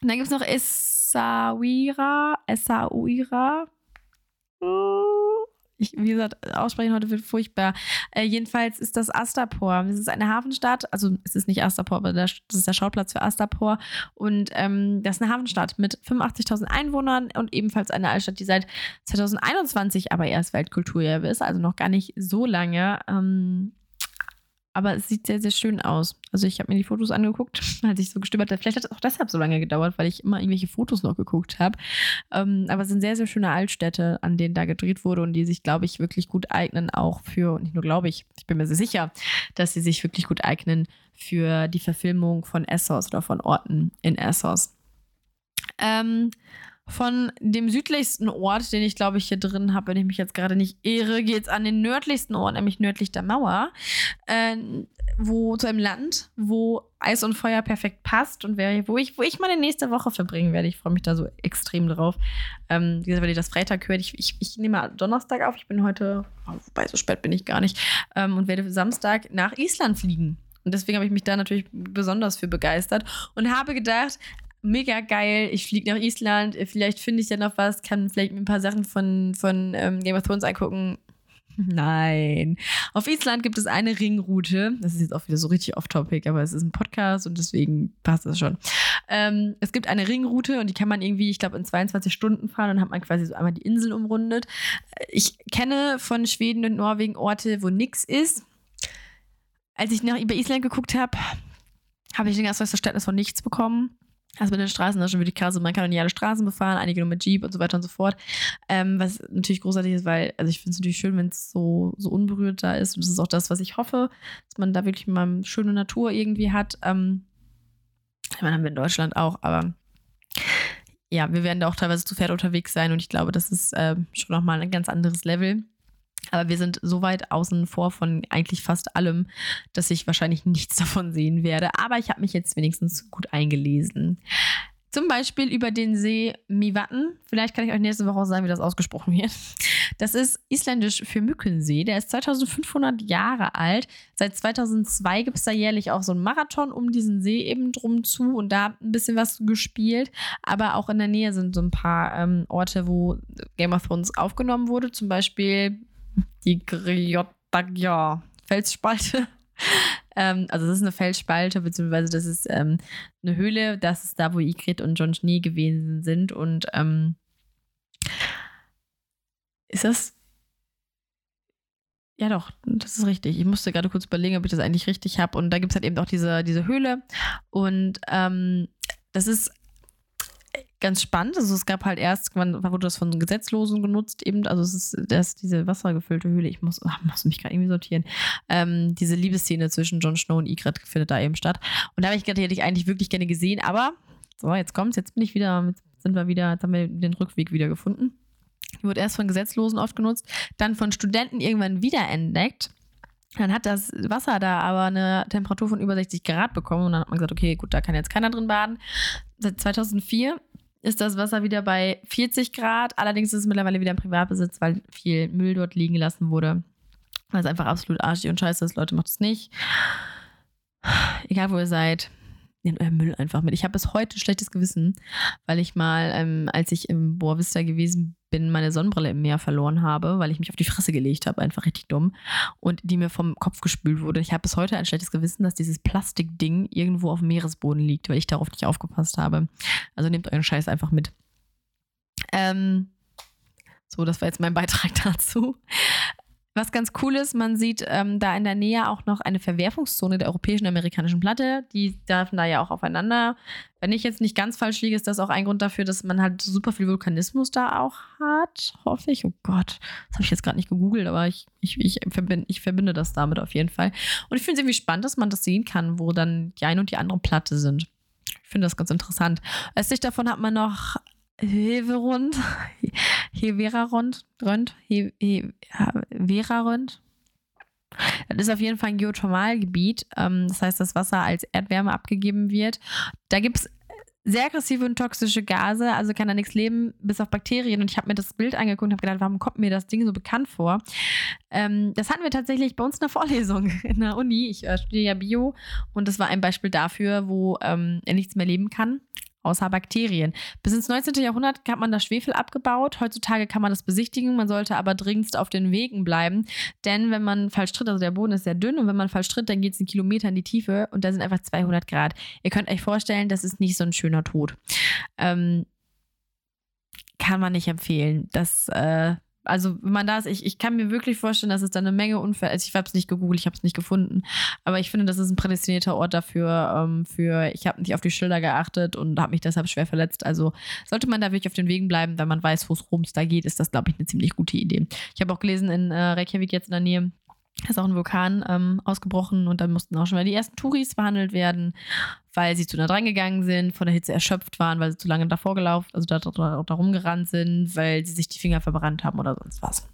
dann gibt es noch Essaouira. Essaouira. Ich, wie gesagt, aussprechen heute wird furchtbar. Äh, jedenfalls ist das Astapor. Es ist eine Hafenstadt. Also, es ist nicht Astapor, aber das ist der Schauplatz für Astapor. Und ähm, das ist eine Hafenstadt mit 85.000 Einwohnern und ebenfalls eine Altstadt, die seit 2021 aber erst Weltkulturerbe ist. Also noch gar nicht so lange. Ähm, aber es sieht sehr, sehr schön aus. Also ich habe mir die Fotos angeguckt, als ich so gestimmt habe. Vielleicht hat es auch deshalb so lange gedauert, weil ich immer irgendwelche Fotos noch geguckt habe. Ähm, aber es sind sehr, sehr schöne Altstädte, an denen da gedreht wurde und die sich, glaube ich, wirklich gut eignen, auch für, und nicht nur glaube ich, ich bin mir sehr sicher, dass sie sich wirklich gut eignen für die Verfilmung von Essos oder von Orten in Essos. Ähm, von dem südlichsten Ort, den ich glaube ich hier drin habe, wenn ich mich jetzt gerade nicht irre, geht es an den nördlichsten Ort, nämlich nördlich der Mauer, äh, wo zu einem Land, wo Eis und Feuer perfekt passt und wer, wo ich, wo ich meine nächste Woche verbringen werde. Ich freue mich da so extrem drauf. Ähm, wie gesagt, weil ihr das Freitag hört, ich, ich, ich nehme Donnerstag auf. Ich bin heute, wobei so spät bin ich gar nicht, ähm, und werde Samstag nach Island fliegen. Und deswegen habe ich mich da natürlich besonders für begeistert und habe gedacht, mega geil. Ich fliege nach Island. Vielleicht finde ich ja noch was, kann vielleicht mir ein paar Sachen von, von ähm, Game of Thrones angucken. Nein. Auf Island gibt es eine Ringroute. Das ist jetzt auch wieder so richtig off-topic, aber es ist ein Podcast und deswegen passt das schon. Ähm, es gibt eine Ringroute und die kann man irgendwie, ich glaube, in 22 Stunden fahren und hat man quasi so einmal die Insel umrundet. Ich kenne von Schweden und Norwegen Orte, wo nichts ist. Als ich nach über Island geguckt habe, habe ich ein ganz neues Verständnis von nichts bekommen. Also mit den Straßen ist schon wirklich krass. Man kann nicht alle Straßen befahren, einige nur mit Jeep und so weiter und so fort. Ähm, was natürlich großartig ist, weil, also ich finde es natürlich schön, wenn es so, so unberührt da ist. Und das ist auch das, was ich hoffe, dass man da wirklich mal eine schöne Natur irgendwie hat. Ähm, ich meine, haben wir in Deutschland auch, aber ja, wir werden da auch teilweise zu Pferd unterwegs sein und ich glaube, das ist äh, schon nochmal ein ganz anderes Level. Aber wir sind so weit außen vor von eigentlich fast allem, dass ich wahrscheinlich nichts davon sehen werde. Aber ich habe mich jetzt wenigstens gut eingelesen. Zum Beispiel über den See Miwatten. Vielleicht kann ich euch nächste Woche auch sagen, wie das ausgesprochen wird. Das ist isländisch für Mückensee. Der ist 2500 Jahre alt. Seit 2002 gibt es da jährlich auch so einen Marathon um diesen See eben drum zu und da ein bisschen was gespielt. Aber auch in der Nähe sind so ein paar ähm, Orte, wo Game of Thrones aufgenommen wurde. Zum Beispiel die Griotagja Felsspalte. ähm, also das ist eine Felsspalte, beziehungsweise das ist ähm, eine Höhle. Das ist da, wo Ygritte und Jon Schnee gewesen sind. Und ähm, ist das? Ja, doch, das ist richtig. Ich musste gerade kurz überlegen, ob ich das eigentlich richtig habe. Und da gibt es halt eben auch diese, diese Höhle. Und ähm, das ist ganz spannend. Also es gab halt erst, wann wurde das von Gesetzlosen genutzt, eben, also es ist das, diese wassergefüllte Höhle. Ich muss, ach, muss mich gerade irgendwie sortieren. Ähm, diese Liebesszene zwischen Jon Snow und Ygritte findet da eben statt. Und da habe ich gedacht, hätte ich eigentlich wirklich gerne gesehen, aber so, jetzt kommt's, jetzt bin ich wieder, sind wir wieder, jetzt haben wir den Rückweg wieder gefunden. Die wurde erst von Gesetzlosen oft genutzt, dann von Studenten irgendwann wiederentdeckt. Dann hat das Wasser da aber eine Temperatur von über 60 Grad bekommen und dann hat man gesagt, okay, gut, da kann jetzt keiner drin baden. Seit 2004 ist das Wasser wieder bei 40 Grad. Allerdings ist es mittlerweile wieder im Privatbesitz, weil viel Müll dort liegen gelassen wurde. Weil es einfach absolut arschig und scheiße ist. Leute, macht es nicht. Egal, wo ihr seid nehmt euren Müll einfach mit. Ich habe bis heute schlechtes Gewissen, weil ich mal, ähm, als ich im Boa Vista gewesen bin, meine Sonnenbrille im Meer verloren habe, weil ich mich auf die Fresse gelegt habe, einfach richtig dumm. Und die mir vom Kopf gespült wurde. Ich habe bis heute ein schlechtes Gewissen, dass dieses Plastikding irgendwo auf dem Meeresboden liegt, weil ich darauf nicht aufgepasst habe. Also nehmt euren Scheiß einfach mit. Ähm, so, das war jetzt mein Beitrag dazu. Was ganz cool ist, man sieht ähm, da in der Nähe auch noch eine Verwerfungszone der europäischen und amerikanischen Platte. Die treffen da ja auch aufeinander. Wenn ich jetzt nicht ganz falsch liege, ist das auch ein Grund dafür, dass man halt super viel Vulkanismus da auch hat, hoffe ich. Oh Gott, das habe ich jetzt gerade nicht gegoogelt, aber ich, ich, ich, verbinde, ich verbinde das damit auf jeden Fall. Und ich finde es irgendwie spannend, dass man das sehen kann, wo dann die eine und die andere Platte sind. Ich finde das ganz interessant. Östlich davon hat man noch Heverund, Heverarund, Rund, Heverarund. Das ist auf jeden Fall ein Geothermalgebiet. Ähm, das heißt, das Wasser als Erdwärme abgegeben wird. Da gibt es sehr aggressive und toxische Gase, also kann da nichts leben, bis auf Bakterien. Und ich habe mir das Bild angeguckt und habe gedacht, warum kommt mir das Ding so bekannt vor? Ähm, das hatten wir tatsächlich bei uns in der Vorlesung in der Uni. Ich äh, studiere ja Bio und das war ein Beispiel dafür, wo ähm, er nichts mehr leben kann außer Bakterien. Bis ins 19. Jahrhundert hat man das Schwefel abgebaut. Heutzutage kann man das besichtigen. Man sollte aber dringendst auf den Wegen bleiben. Denn wenn man falsch tritt, also der Boden ist sehr dünn und wenn man falsch tritt, dann geht es einen Kilometer in die Tiefe und da sind einfach 200 Grad. Ihr könnt euch vorstellen, das ist nicht so ein schöner Tod. Ähm, kann man nicht empfehlen. Das äh, also wenn man das, ich, ich kann mir wirklich vorstellen, dass es da eine Menge Unfälle, also ich habe es nicht gegoogelt, ich habe es nicht gefunden, aber ich finde, das ist ein prädestinierter Ort dafür, ähm, für, ich habe nicht auf die Schilder geachtet und habe mich deshalb schwer verletzt, also sollte man da wirklich auf den Wegen bleiben, wenn man weiß, wo es rums da geht, ist das, glaube ich, eine ziemlich gute Idee. Ich habe auch gelesen, in äh, Reykjavik jetzt in der Nähe ist auch ein Vulkan ähm, ausgebrochen und dann mussten auch schon mal die ersten Touris behandelt werden, weil sie zu nah dran gegangen sind, von der Hitze erschöpft waren, weil sie zu lange davor gelaufen, also da, da, da rumgerannt sind, weil sie sich die Finger verbrannt haben oder sonst was.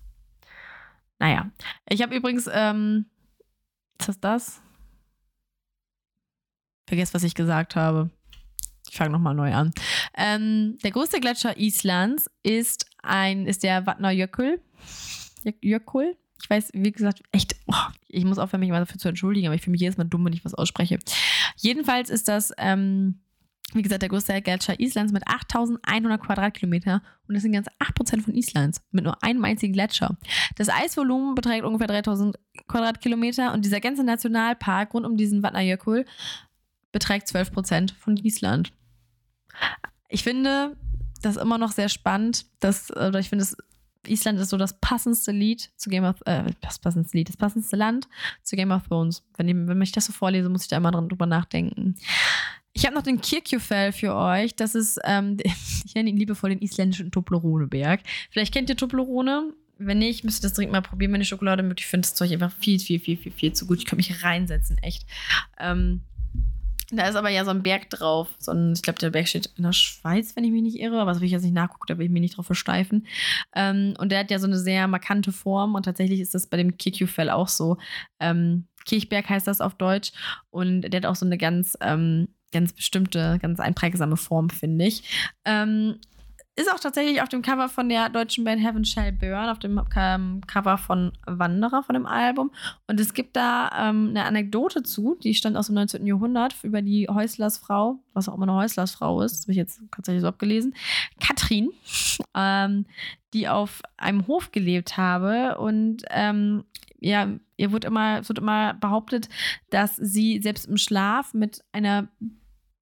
Naja, ich habe übrigens, ähm, ist das das? Vergesst, was ich gesagt habe. Ich fange nochmal neu an. Ähm, der größte Gletscher Islands ist ein, ist der Vatnajökull. Jökull? Ich weiß, wie gesagt, echt, oh, ich muss aufhören, mich mal dafür zu entschuldigen, aber ich fühle mich jedes Mal dumm, wenn ich was ausspreche. Jedenfalls ist das, ähm, wie gesagt, der größte Gletscher Islands mit 8100 Quadratkilometer und das sind ganz 8% von Islands mit nur einem einzigen Gletscher. Das Eisvolumen beträgt ungefähr 3000 Quadratkilometer und dieser ganze Nationalpark rund um diesen Vatnajökull beträgt 12% von Island. Ich finde das immer noch sehr spannend, dass, oder ich finde es Island ist so das passendste Lied zu Game of äh, das passendste Lied, das passendste Land zu Game of Thrones. Wenn, ich, wenn ich das so vorlese, muss ich da immer drüber nachdenken. Ich habe noch den Kirkjufell für euch. Das ist, ähm, ich nenne ihn liebevoll den isländischen Toblerone-Berg. Vielleicht kennt ihr Toblerone. Wenn nicht, müsst ihr das dringend mal probieren, ihr Schokolade. Ich finde das Zeug einfach viel, viel, viel, viel, viel zu gut. Ich kann mich reinsetzen, echt. Ähm, da ist aber ja so ein Berg drauf. So ein, ich glaube, der Berg steht in der Schweiz, wenn ich mich nicht irre. Aber das will ich jetzt nicht nachgucken, da will ich mich nicht drauf versteifen. Ähm, und der hat ja so eine sehr markante Form. Und tatsächlich ist das bei dem Kirkjufell auch so. Ähm, Kirchberg heißt das auf Deutsch. Und der hat auch so eine ganz, ähm, ganz bestimmte, ganz einprägsame Form, finde ich. Ähm, ist auch tatsächlich auf dem Cover von der deutschen Band Heaven Shall Burn, auf dem ähm, Cover von Wanderer von dem Album. Und es gibt da ähm, eine Anekdote zu, die stand aus dem 19. Jahrhundert über die Häuslersfrau, was auch immer eine Häuslersfrau ist, das habe ich jetzt tatsächlich so abgelesen, Katrin, ähm, die auf einem Hof gelebt habe und ähm, ja, ihr wird immer, es wird immer behauptet, dass sie selbst im Schlaf mit einer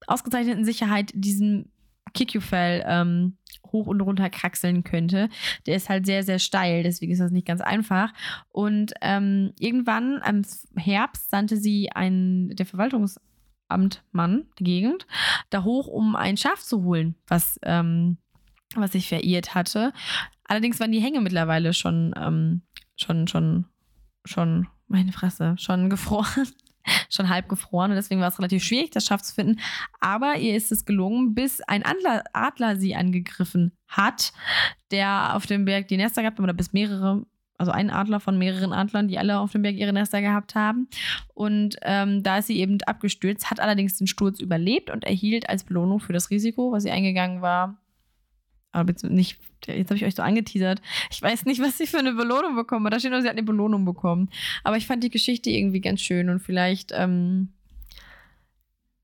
ausgezeichneten Sicherheit diesen Kikyu-Fell ähm, hoch und runter kraxeln könnte. Der ist halt sehr, sehr steil, deswegen ist das nicht ganz einfach. Und ähm, irgendwann im Herbst sandte sie einen, der Verwaltungsamtmann der Gegend da hoch, um ein Schaf zu holen, was, ähm, was sich verirrt hatte. Allerdings waren die Hänge mittlerweile schon, ähm, schon, schon, schon, meine Fresse, schon gefroren schon halb gefroren und deswegen war es relativ schwierig, das Schaf zu finden. Aber ihr ist es gelungen, bis ein Adler, Adler sie angegriffen hat, der auf dem Berg die Nester gehabt hat, oder bis mehrere, also ein Adler von mehreren Adlern, die alle auf dem Berg ihre Nester gehabt haben. Und ähm, da ist sie eben abgestürzt, hat allerdings den Sturz überlebt und erhielt als Belohnung für das Risiko, was sie eingegangen war, aber nicht, jetzt habe ich euch so angeteasert. Ich weiß nicht, was sie für eine Belohnung bekommen. Da steht nur, sie hat eine Belohnung bekommen. Aber ich fand die Geschichte irgendwie ganz schön und vielleicht, ähm,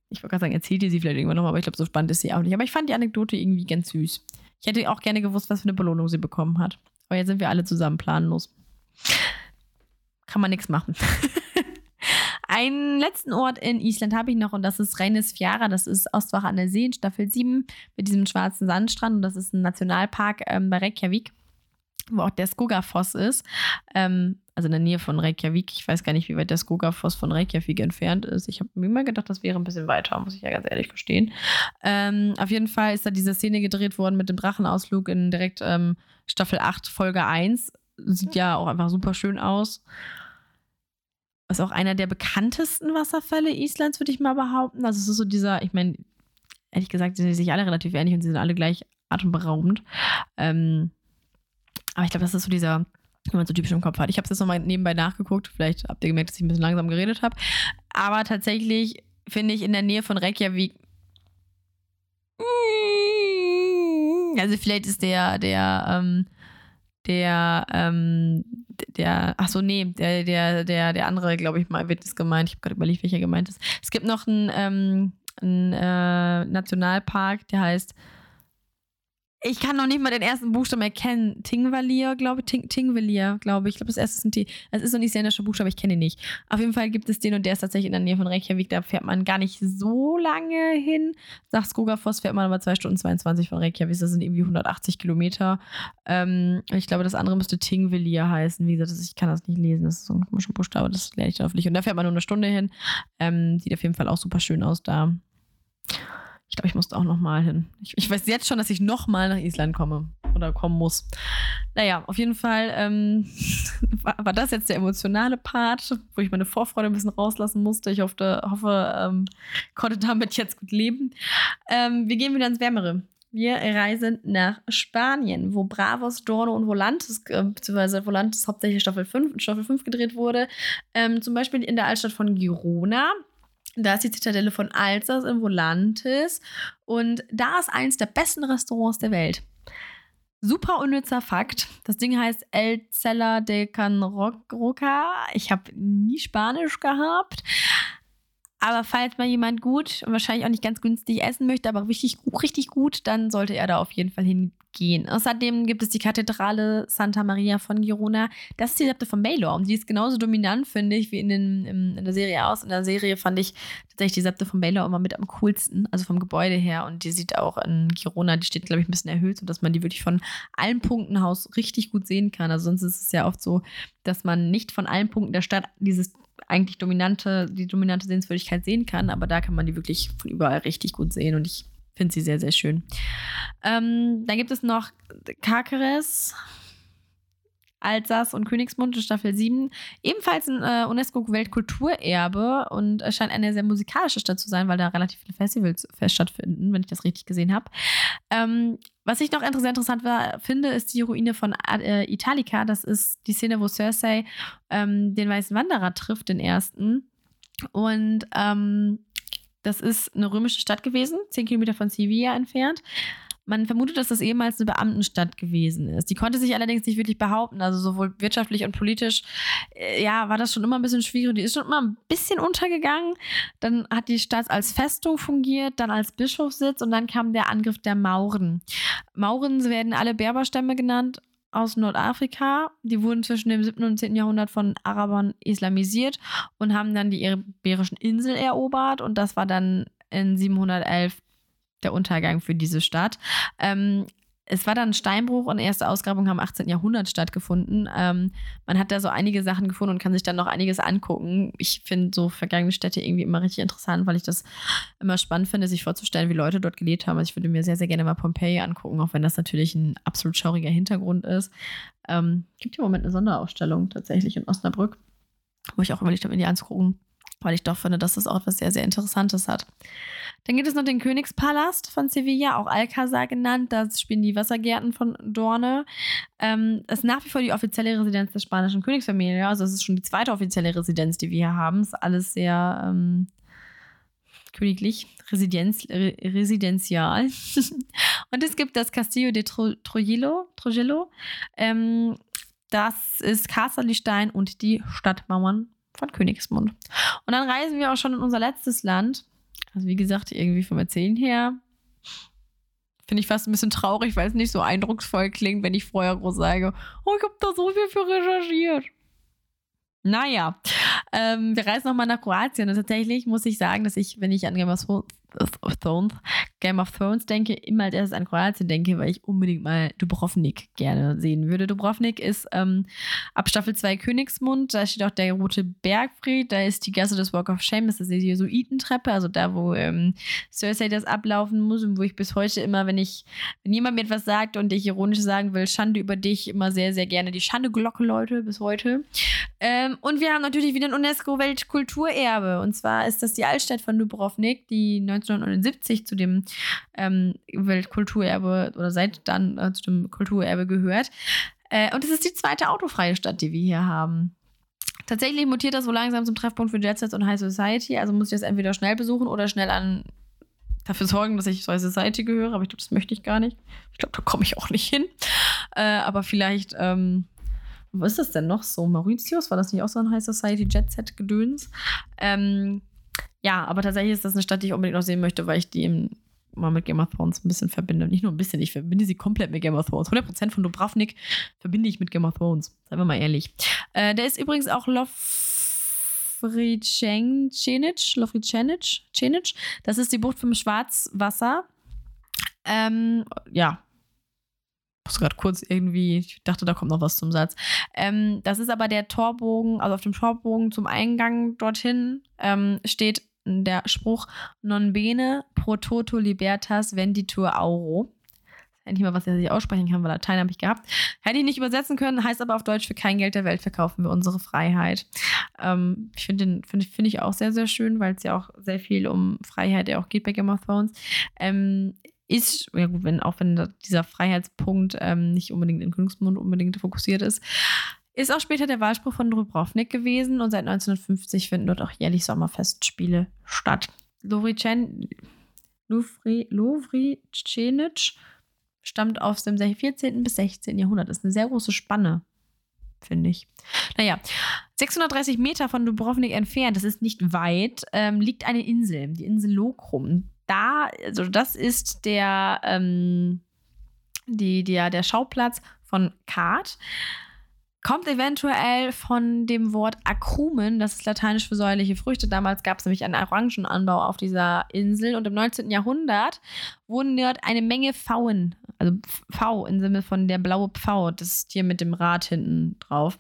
ich wollte gerade sagen, erzählt ihr sie vielleicht irgendwann nochmal, aber ich glaube, so spannend ist sie auch nicht. Aber ich fand die Anekdote irgendwie ganz süß. Ich hätte auch gerne gewusst, was für eine Belohnung sie bekommen hat. Aber jetzt sind wir alle zusammen planlos. Kann man nichts machen. Einen letzten Ort in Island habe ich noch und das ist Reynisfjara. Das ist Ostwach an der See in Staffel 7 mit diesem schwarzen Sandstrand und das ist ein Nationalpark ähm, bei Reykjavik, wo auch der Skogafoss ist. Ähm, also in der Nähe von Reykjavik. Ich weiß gar nicht, wie weit der Skogafoss von Reykjavik entfernt ist. Ich habe mir immer gedacht, das wäre ein bisschen weiter, muss ich ja ganz ehrlich gestehen. Ähm, auf jeden Fall ist da diese Szene gedreht worden mit dem Drachenausflug in direkt ähm, Staffel 8, Folge 1. Sieht ja auch einfach super schön aus ist auch einer der bekanntesten Wasserfälle Islands, würde ich mal behaupten. Also es ist so dieser, ich meine, ehrlich gesagt, sind sich alle relativ ähnlich und sie sind alle gleich atemberaubend. Ähm, aber ich glaube, das ist so dieser, wenn man so typisch im Kopf hat. Ich habe es jetzt nochmal nebenbei nachgeguckt. Vielleicht habt ihr gemerkt, dass ich ein bisschen langsam geredet habe. Aber tatsächlich finde ich in der Nähe von Reykjavik. Also vielleicht ist der, der, ähm, der, ähm, der, ach so, nee, der, der, der, der andere, glaube ich mal, wird es gemeint. Ich habe gerade überlegt, welcher gemeint ist. Es gibt noch einen, ähm, einen äh, Nationalpark, der heißt ich kann noch nicht mal den ersten Buchstaben erkennen. Tingvalier, glaube ich. Ting, Tingvalier, glaube ich. Ich glaube, das erste ein T. Es ist so ein isländischer Buchstabe, ich kenne ihn nicht. Auf jeden Fall gibt es den und der ist tatsächlich in der Nähe von Reykjavik. Da fährt man gar nicht so lange hin. Nach Skogafoss fährt man aber 2 Stunden 22 von Reykjavik. Das sind irgendwie 180 Kilometer. Ähm, ich glaube, das andere müsste Tingvalier heißen. Wie gesagt, ich kann das nicht lesen. Das ist so ein komischer Buchstabe. Das lerne ich dann nicht. Und da fährt man nur eine Stunde hin. Ähm, sieht auf jeden Fall auch super schön aus da. Ich glaube, ich musste auch noch mal hin. Ich, ich, weiß jetzt schon, dass ich noch mal nach Island komme oder kommen muss. Naja, auf jeden Fall ähm, war, war, das jetzt der emotionale Part, wo ich meine Vorfreude ein bisschen rauslassen musste. Ich hoffe, hoffe ähm, konnte damit jetzt gut leben. Ähm, wir gehen wieder ins Wärmere. Wir reisen nach Spanien, wo Bravos, Dorno und Volantes, äh, beziehungsweise Volantes hauptsächlich Staffel 5 und Staffel 5 gedreht wurde. Ähm, zum Beispiel in der Altstadt von Girona. Da ist die Zitadelle von Alsace in Volantis. Und da ist eins der besten Restaurants der Welt. Super unnützer Fakt. Das Ding heißt El Cella de Can Roca. Ich habe nie Spanisch gehabt. Aber falls mal jemand gut und wahrscheinlich auch nicht ganz günstig essen möchte, aber richtig, richtig gut, dann sollte er da auf jeden Fall hingehen. Außerdem gibt es die Kathedrale Santa Maria von Girona. Das ist die Septe von Baylor und die ist genauso dominant, finde ich, wie in, den, in, der Serie aus. In der Serie fand ich tatsächlich die Septe von Baylor immer mit am coolsten, also vom Gebäude her. Und die sieht auch in Girona, die steht, glaube ich, ein bisschen erhöht, sodass man die wirklich von allen Punkten aus richtig gut sehen kann. Also sonst ist es ja oft so, dass man nicht von allen Punkten der Stadt dieses eigentlich dominante, die dominante Sehenswürdigkeit sehen kann, aber da kann man die wirklich von überall richtig gut sehen und ich finde sie sehr, sehr schön. Ähm, dann gibt es noch Carceres, Alsace und Königsmund in Staffel 7. Ebenfalls ein äh, UNESCO-Weltkulturerbe und es scheint eine sehr musikalische Stadt zu sein, weil da relativ viele Festivals stattfinden, wenn ich das richtig gesehen habe. Ähm, was ich noch sehr interessant war, finde, ist die Ruine von äh, Italica. Das ist die Szene, wo Cersei ähm, den weißen Wanderer trifft, den ersten. Und ähm, das ist eine römische Stadt gewesen, zehn Kilometer von Sevilla entfernt. Man vermutet, dass das ehemals eine Beamtenstadt gewesen ist. Die konnte sich allerdings nicht wirklich behaupten. Also sowohl wirtschaftlich und politisch, äh, ja, war das schon immer ein bisschen schwierig. Die ist schon immer ein bisschen untergegangen. Dann hat die Stadt als Festung fungiert, dann als Bischofssitz und dann kam der Angriff der Mauren. Mauren werden alle Berberstämme genannt aus Nordafrika. Die wurden zwischen dem 7. und 10. Jahrhundert von Arabern islamisiert und haben dann die Iberischen Insel erobert. Und das war dann in 711 der Untergang für diese Stadt. Ähm, es war dann ein Steinbruch und erste Ausgrabungen haben im 18. Jahrhundert stattgefunden. Ähm, man hat da so einige Sachen gefunden und kann sich dann noch einiges angucken. Ich finde so vergangene Städte irgendwie immer richtig interessant, weil ich das immer spannend finde, sich vorzustellen, wie Leute dort gelebt haben. Also ich würde mir sehr, sehr gerne mal Pompeji angucken, auch wenn das natürlich ein absolut schauriger Hintergrund ist. Ähm, gibt im Moment eine Sonderausstellung tatsächlich in Osnabrück, wo ich auch überlegt habe, mir die anzugucken weil ich doch finde, dass das auch was sehr, sehr Interessantes hat. Dann gibt es noch den Königspalast von Sevilla, auch Alcázar genannt. Da spielen die Wassergärten von Dorne. Ähm, ist nach wie vor die offizielle Residenz der spanischen Königsfamilie. Also es ist schon die zweite offizielle Residenz, die wir hier haben. Ist alles sehr ähm, königlich, Residenz, Re residenzial. Und es gibt das Castillo de Trujillo. Trujillo. Ähm, das ist Kasterlistein und die Stadtmauern von Königsmund. Und dann reisen wir auch schon in unser letztes Land. Also wie gesagt, irgendwie vom Erzählen her finde ich fast ein bisschen traurig, weil es nicht so eindrucksvoll klingt, wenn ich vorher groß sage, oh, ich habe da so viel für recherchiert. Naja, ähm, wir reisen nochmal nach Kroatien und tatsächlich muss ich sagen, dass ich, wenn ich an Thrones, Game of Thrones denke, immer als erstes an Kroatien denke, weil ich unbedingt mal Dubrovnik gerne sehen würde. Dubrovnik ist ähm, ab Staffel 2 Königsmund, da steht auch der rote Bergfried, da ist die Gasse des Walk of Shame, das ist die Jesuitentreppe, also da, wo ähm, Cersei das ablaufen muss und wo ich bis heute immer, wenn ich, wenn jemand mir etwas sagt und ich ironisch sagen will, Schande über dich, immer sehr, sehr gerne die Schande-Glocke läute bis heute. Ähm, und wir haben natürlich wieder ein UNESCO-Weltkulturerbe. Und zwar ist das die Altstadt von Dubrovnik, die 1979 zu dem ähm, Weltkulturerbe oder seit dann äh, zu dem Kulturerbe gehört. Äh, und es ist die zweite autofreie Stadt, die wir hier haben. Tatsächlich mutiert das so langsam zum Treffpunkt für Jetsets und High Society. Also muss ich das entweder schnell besuchen oder schnell an dafür sorgen, dass ich zur High Society gehöre. Aber ich glaube, das möchte ich gar nicht. Ich glaube, da komme ich auch nicht hin. Äh, aber vielleicht, ähm, wo ist das denn noch so? Mauritius? War das nicht auch so ein High Society Jet Set Gedöns? Ähm, ja, aber tatsächlich ist das eine Stadt, die ich unbedingt noch sehen möchte, weil ich die mal mit Game of Thrones ein bisschen verbinde. Nicht nur ein bisschen, ich verbinde sie komplett mit Game of Thrones. 100% von Dubravnik verbinde ich mit Game of Thrones. Seien wir mal ehrlich. Äh, der ist übrigens auch. Lofricenic. Das ist die Bucht vom Schwarzwasser. Ähm, ja, muss gerade kurz irgendwie, ich dachte, da kommt noch was zum Satz. Ähm, das ist aber der Torbogen, also auf dem Torbogen zum Eingang dorthin ähm, steht der Spruch Non bene pro toto libertas venditur auro. Endlich mal, was er sich aussprechen kann, weil Latein habe ich gehabt. Hätte ich nicht übersetzen können, heißt aber auf Deutsch, für kein Geld der Welt verkaufen wir unsere Freiheit. Ähm, ich finde den finde find ich auch sehr, sehr schön, weil es ja auch sehr viel um Freiheit ja auch geht bei Game of Thrones. Ähm, ist, ja gut, wenn, auch wenn dieser Freiheitspunkt ähm, nicht unbedingt in Königsmund unbedingt fokussiert ist, ist auch später der Wahlspruch von Dubrovnik gewesen und seit 1950 finden dort auch jährlich Sommerfestspiele statt. Lovricen, Lovricenic stammt aus dem 14. bis 16. Jahrhundert. Das ist eine sehr große Spanne, finde ich. Naja, 630 Meter von Dubrovnik entfernt, das ist nicht weit, ähm, liegt eine Insel, die Insel Lokrum da, also das ist der, ähm, die, der, der Schauplatz von Kart. Kommt eventuell von dem Wort Akrumen, das ist lateinisch für säuerliche Früchte. Damals gab es nämlich einen Orangenanbau auf dieser Insel und im 19. Jahrhundert wurden dort eine Menge Pfauen, also V im Sinne von der blaue Pfau, das Tier mit dem Rad hinten drauf,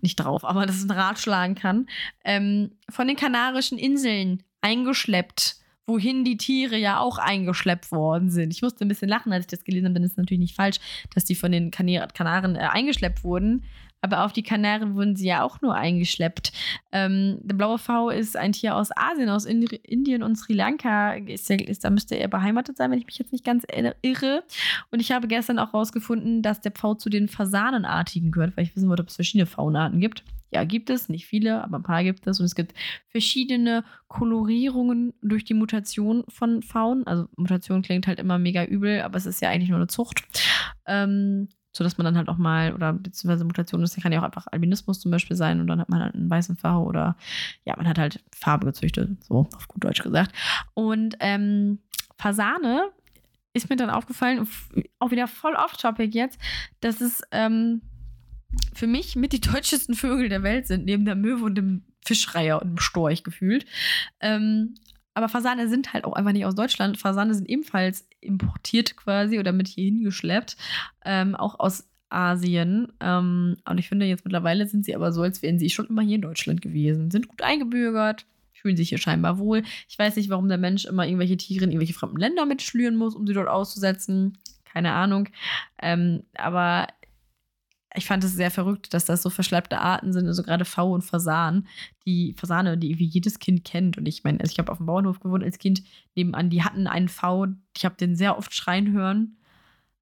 nicht drauf, aber das ein Rad schlagen kann, ähm, von den Kanarischen Inseln eingeschleppt wohin die Tiere ja auch eingeschleppt worden sind. Ich musste ein bisschen lachen, als ich das gelesen habe, denn es ist natürlich nicht falsch, dass die von den Kanaren äh, eingeschleppt wurden. Aber auf die Kanaren wurden sie ja auch nur eingeschleppt. Ähm, der blaue V ist ein Tier aus Asien, aus Indi Indien und Sri Lanka. Ist, ist, da müsste er beheimatet sein, wenn ich mich jetzt nicht ganz irre. Und ich habe gestern auch herausgefunden, dass der Pfau zu den Fasanenartigen gehört, weil ich wissen wollte, ob es verschiedene Faunarten gibt. Ja, gibt es, nicht viele, aber ein paar gibt es. Und es gibt verschiedene Kolorierungen durch die Mutation von Faunen. Also Mutation klingt halt immer mega übel, aber es ist ja eigentlich nur eine Zucht. Ähm, so dass man dann halt auch mal, oder beziehungsweise Mutation, das kann ja auch einfach Albinismus zum Beispiel sein und dann hat man halt einen weißen Pfau oder ja, man hat halt Farbe gezüchtet, so auf gut Deutsch gesagt. Und ähm, Fasane ist mir dann aufgefallen, auch wieder voll off-topic jetzt, dass es ähm, für mich mit die deutschesten Vögel der Welt sind, neben der Möwe und dem Fischreiher und dem Storch gefühlt. Ähm, aber Fasane sind halt auch einfach nicht aus Deutschland. Fasane sind ebenfalls importiert quasi oder mit hier hingeschleppt, ähm, auch aus Asien. Ähm, und ich finde, jetzt mittlerweile sind sie aber so, als wären sie schon immer hier in Deutschland gewesen. Sind gut eingebürgert, fühlen sich hier scheinbar wohl. Ich weiß nicht, warum der Mensch immer irgendwelche Tiere in irgendwelche fremden Länder mitschlüren muss, um sie dort auszusetzen. Keine Ahnung. Ähm, aber ich fand es sehr verrückt, dass das so verschleppte Arten sind, also gerade V und Fasan, die Fasane, die wie jedes Kind kennt. Und ich meine, also ich habe auf dem Bauernhof gewohnt als Kind nebenan, die hatten einen V, ich habe den sehr oft schreien hören.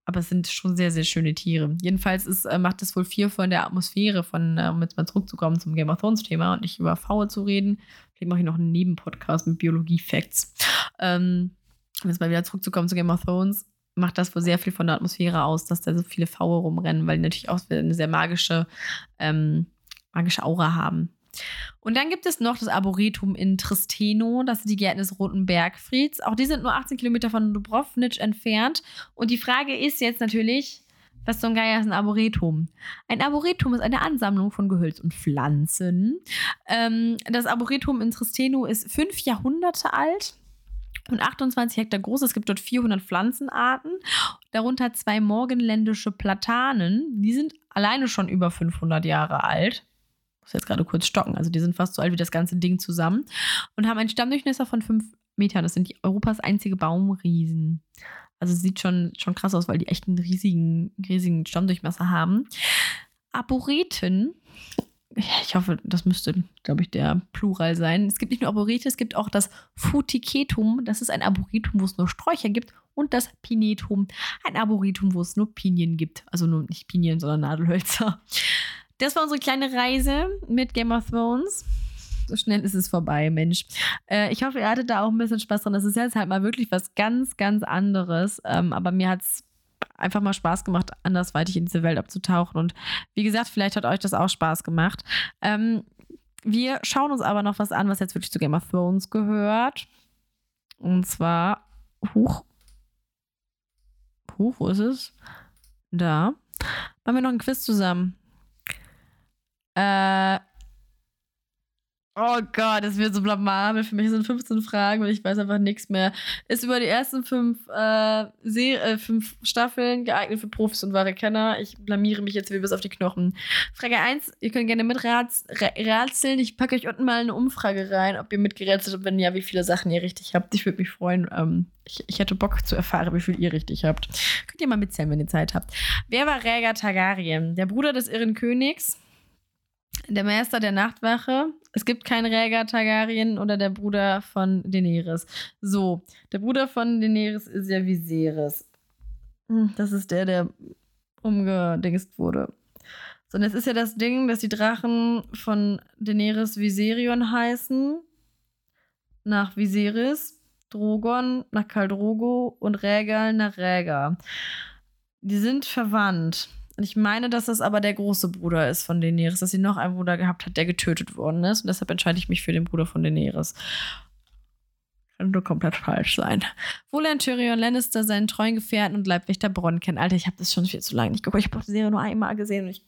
Aber es sind schon sehr, sehr schöne Tiere. Jedenfalls ist, äh, macht es wohl viel von der Atmosphäre, von, äh, um jetzt mal zurückzukommen zum Game of Thrones-Thema und nicht über V zu reden. Vielleicht mache ich noch einen Nebenpodcast mit Biologie-Facts. Ähm, um jetzt mal wieder zurückzukommen zu Game of Thrones macht das wohl sehr viel von der Atmosphäre aus, dass da so viele Faue rumrennen, weil die natürlich auch eine sehr magische, ähm, magische Aura haben. Und dann gibt es noch das Arboretum in Tristeno, das sind die Gärten des Roten Bergfrieds. Auch die sind nur 18 Kilometer von Dubrovnik entfernt. Und die Frage ist jetzt natürlich, was ein Geier ist ein Arboretum? Ein Arboretum ist eine Ansammlung von Gehölz und Pflanzen. Ähm, das Arboretum in Tristeno ist fünf Jahrhunderte alt und 28 Hektar groß. Es gibt dort 400 Pflanzenarten, darunter zwei morgenländische Platanen. Die sind alleine schon über 500 Jahre alt. Ich muss jetzt gerade kurz stocken. Also die sind fast so alt wie das ganze Ding zusammen und haben einen Stammdurchmesser von 5 Metern. Das sind die Europas einzige Baumriesen. Also sieht schon, schon krass aus, weil die echt einen riesigen, riesigen Stammdurchmesser haben. Aboreten ich hoffe, das müsste, glaube ich, der Plural sein. Es gibt nicht nur Arborete, es gibt auch das Futicetum. Das ist ein Arboretum, wo es nur Sträucher gibt. Und das Pinetum, ein Arboretum, wo es nur Pinien gibt. Also nur nicht Pinien, sondern Nadelhölzer. Das war unsere kleine Reise mit Game of Thrones. So schnell ist es vorbei, Mensch. Äh, ich hoffe, ihr hattet da auch ein bisschen Spaß dran. Das ist jetzt halt mal wirklich was ganz, ganz anderes. Ähm, aber mir hat es einfach mal Spaß gemacht, andersweitig in diese Welt abzutauchen. Und wie gesagt, vielleicht hat euch das auch Spaß gemacht. Ähm, wir schauen uns aber noch was an, was jetzt wirklich zu Game of Thrones gehört. Und zwar, huch. Huch, wo ist es? Da. Machen wir noch ein Quiz zusammen. Äh, Oh Gott, das wird so blamabel. Für mich sind 15 Fragen und ich weiß einfach nichts mehr. Ist über die ersten fünf, äh, äh, fünf Staffeln geeignet für Profis und wahre Kenner. Ich blamiere mich jetzt wie bis auf die Knochen. Frage 1, ihr könnt gerne miträtseln. Ich packe euch unten mal eine Umfrage rein, ob ihr mitgerätselt habt. Wenn ja, wie viele Sachen ihr richtig habt. Ich würde mich freuen. Ähm, ich, ich hätte Bock zu erfahren, wie viel ihr richtig habt. Könnt ihr mal mitzählen, wenn ihr Zeit habt. Wer war Rhaegar Targaryen? Der Bruder des irren Königs? Der Meister der Nachtwache. Es gibt keinen Rhaegar Targaryen oder der Bruder von Daenerys. So, der Bruder von Daenerys ist ja Viserys. Hm, das ist der, der umgedingst wurde. So, und es ist ja das Ding, dass die Drachen von Daenerys Viserion heißen. Nach Viserys, Drogon nach Kaldrogo und Rhaegal nach Rhaegar. Die sind verwandt. Und ich meine, dass das aber der große Bruder ist von Daenerys, dass sie noch einen Bruder gehabt hat, der getötet worden ist. Und deshalb entscheide ich mich für den Bruder von Daenerys. Kann nur komplett falsch sein. Wo lernt Tyrion Lannister seinen treuen Gefährten und Leibwächter Bronn kennen? Alter, ich habe das schon viel zu lange nicht geguckt. Ich habe die Serie nur einmal gesehen und ich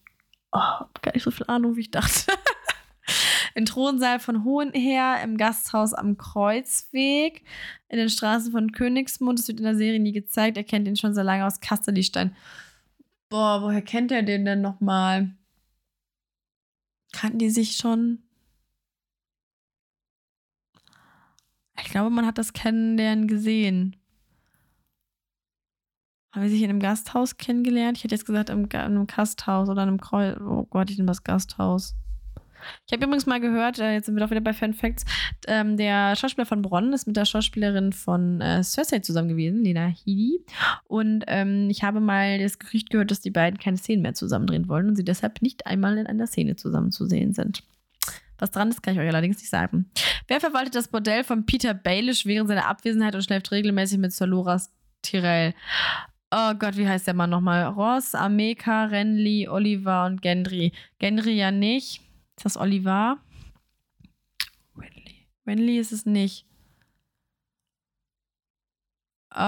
oh, habe gar nicht so viel Ahnung, wie ich dachte. Im Thronsaal von Hohenheer, im Gasthaus am Kreuzweg, in den Straßen von Königsmund. Das wird in der Serie nie gezeigt. Er kennt ihn schon sehr lange aus Kasterlistein. Boah, woher kennt er den denn nochmal? Kannten die sich schon? Ich glaube, man hat das Kennenlernen gesehen. Haben wir sich in einem Gasthaus kennengelernt? Ich hätte jetzt gesagt, in einem Gasthaus oder in einem Kreuz. Oh Gott, ich nehme das Gasthaus. Ich habe übrigens mal gehört, äh, jetzt sind wir doch wieder bei Fan Facts, ähm, der Schauspieler von Bronn ist mit der Schauspielerin von äh, Cersei zusammen gewesen, Lena Headey. Und ähm, ich habe mal das Gerücht gehört, dass die beiden keine Szenen mehr zusammen drehen wollen und sie deshalb nicht einmal in einer Szene zusammen zu sehen sind. Was dran ist, kann ich euch allerdings nicht sagen. Wer verwaltet das Bordell von Peter Baelish während seiner Abwesenheit und schläft regelmäßig mit Soloras Tyrell? Oh Gott, wie heißt der Mann nochmal? Ross, Ameka, Renly, Oliver und Gendry. Gendry ja nicht. Ist das Oliver? Renly. Renly ist es nicht. Äh,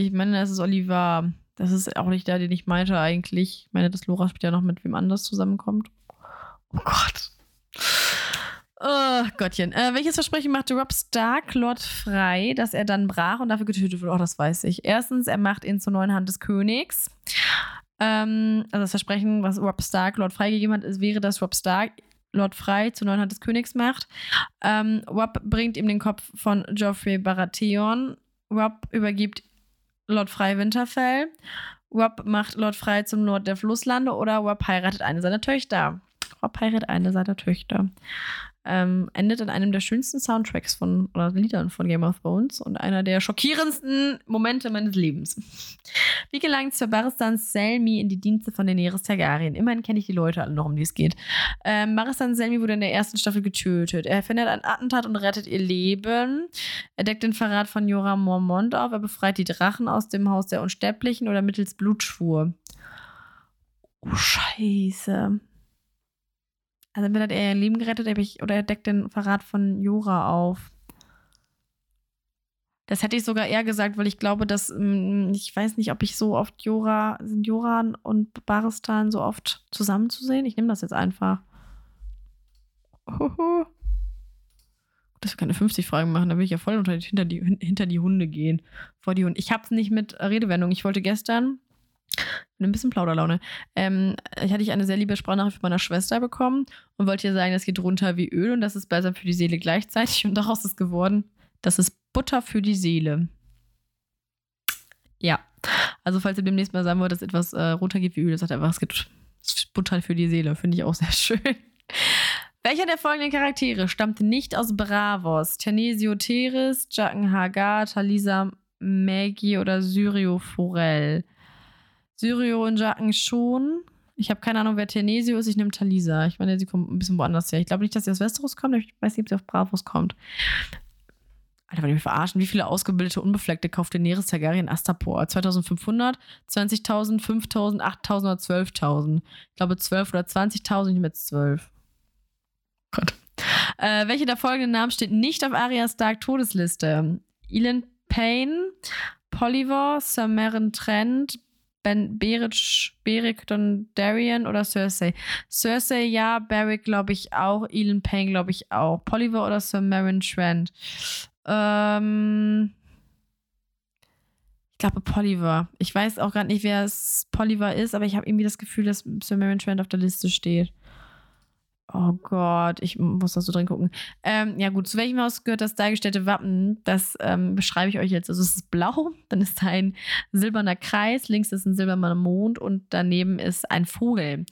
ich meine, es ist Oliver. Das ist auch nicht der, den ich meinte eigentlich. Ich meine, dass Lora später noch mit wem anders zusammenkommt. Oh Gott. Oh Gottchen. Äh, welches Versprechen machte Rob Stark Lord frei, dass er dann brach und dafür getötet wurde? Oh, das weiß ich. Erstens, er macht ihn zur neuen Hand des Königs. Ähm, also das Versprechen, was Rob Stark Lord freigegeben hat, ist, wäre, dass Rob Stark Lord Frei zur neuen Hand des Königs macht. Ähm, Rob bringt ihm den Kopf von Joffrey Baratheon. Rob übergibt Lord Frei Winterfell. Rob macht Lord Frei zum Lord der Flusslande oder Rob heiratet eine seiner Töchter. Rob heiratet eine seiner Töchter ähm, endet in einem der schönsten Soundtracks von oder Liedern von Game of Thrones und einer der schockierendsten Momente meines Lebens. Wie gelangt Sir Barristan Selmy in die Dienste von Daenerys Targaryen? Immerhin kenne ich die Leute alle noch, um die es geht. Ähm, Barristan Selmy wurde in der ersten Staffel getötet. Er findet ein Attentat und rettet ihr Leben. Er deckt den Verrat von Jorah Mormont auf. Er befreit die Drachen aus dem Haus der Unsterblichen oder mittels Blutschwur. Oh, Scheiße. Also entweder hat er ihr Leben gerettet oder er deckt den Verrat von Jora auf. Das hätte ich sogar eher gesagt, weil ich glaube, dass mm, ich weiß nicht, ob ich so oft Jora, sind Joran und Baristan so oft zusammenzusehen. Ich nehme das jetzt einfach. Ohoho. Dass wir keine 50 Fragen machen, da will ich ja voll unter, hinter, die, hinter die Hunde gehen. Vor die Hunde. Ich habe es nicht mit Redewendung. Ich wollte gestern ein bisschen Plauderlaune. Ähm, ich hatte eine sehr liebe Sprachnachricht von meiner Schwester bekommen und wollte ihr sagen, das geht runter wie Öl und das ist balsam für die Seele gleichzeitig. Und daraus ist geworden, das ist Butter für die Seele. Ja. Also, falls ihr demnächst mal sagen wollt, dass etwas äh, runtergeht wie Öl, hat einfach, es gibt Butter für die Seele. Finde ich auch sehr schön. Welcher der folgenden Charaktere stammt nicht aus Bravos? Tanesio Teres, Jacken Hagar, Talisa Maggie oder Syrio Forel? Syrio und Jacken schon. Ich habe keine Ahnung, wer Tenesio ist. Ich nehme Talisa. Ich meine, sie kommt ein bisschen woanders her. Ich glaube nicht, dass sie aus Westeros kommt. Ich weiß nicht, ob sie auf Bravos kommt. Alter, wollt ihr mich verarschen? Wie viele ausgebildete Unbefleckte kauft Daenerys Targaryen Astapor? 2500, 20.000, 5.000, 8.000 oder 12.000? Ich glaube 12 oder 20.000. Ich nehme jetzt 12. Gott. Äh, welche der folgenden Namen steht nicht auf Arya Stark Todesliste? Elend Payne, Polyvor, Sir Meryn Trent, Ben Beric, Beric Dondarrion oder Cersei? Cersei ja, Beric glaube ich auch, Elon Payne glaube ich auch. Poliver oder Sir Marin Trent? Ähm, ich glaube Poliver. Ich weiß auch gerade nicht, wer es Poliver ist, aber ich habe irgendwie das Gefühl, dass Sir Marin Trent auf der Liste steht. Oh Gott, ich muss da so drin gucken. Ähm, ja, gut, zu welchem Haus gehört das dargestellte Wappen? Das ähm, beschreibe ich euch jetzt. Also, es ist blau, dann ist da ein silberner Kreis, links ist ein silberner Mond und daneben ist ein Vogel.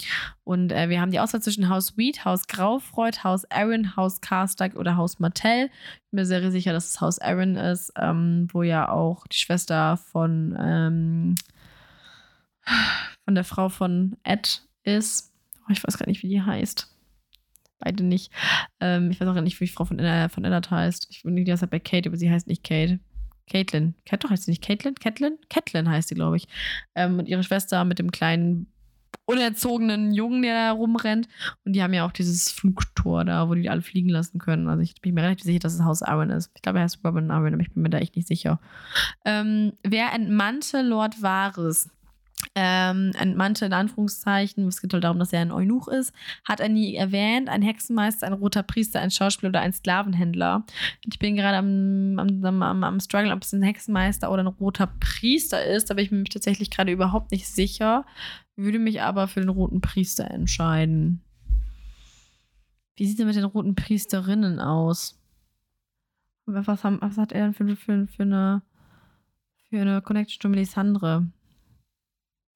Und äh, wir haben die Auswahl zwischen Haus Weed, Haus Graufreud, Haus Aaron, Haus Karstag oder Haus Martell. Ich bin mir sehr sicher, dass es Haus Aaron ist, ähm, wo ja auch die Schwester von, ähm, von der Frau von Ed ist. Oh, ich weiß gar nicht, wie die heißt beide nicht. Ähm, ich weiß auch nicht, wie die Frau von, äh, von Ennard heißt. Ich bin die ganze bei Kate, aber sie heißt nicht Kate. Caitlin. Doch heißt sie nicht Caitlin? Caitlin? Caitlin heißt sie, glaube ich. Ähm, und ihre Schwester mit dem kleinen unerzogenen Jungen, der da rumrennt. Und die haben ja auch dieses Flugtor da, wo die alle fliegen lassen können. Also ich bin mir relativ sicher, dass es Haus Aaron ist. Ich glaube, er heißt Robin Aaron, aber ich bin mir da echt nicht sicher. Ähm, wer entmannte Lord Varys? Ähm, entmannte in Anführungszeichen, es geht halt darum, dass er ein Eunuch ist, hat er nie erwähnt, ein Hexenmeister, ein roter Priester, ein Schauspieler oder ein Sklavenhändler. Ich bin gerade am, am, am, am Struggle, ob es ein Hexenmeister oder ein roter Priester ist, aber ich bin mir tatsächlich gerade überhaupt nicht sicher, würde mich aber für den roten Priester entscheiden. Wie sieht es mit den roten Priesterinnen aus? Was, haben, was hat er denn für, für, für, eine, für eine Connection zu Melisandre?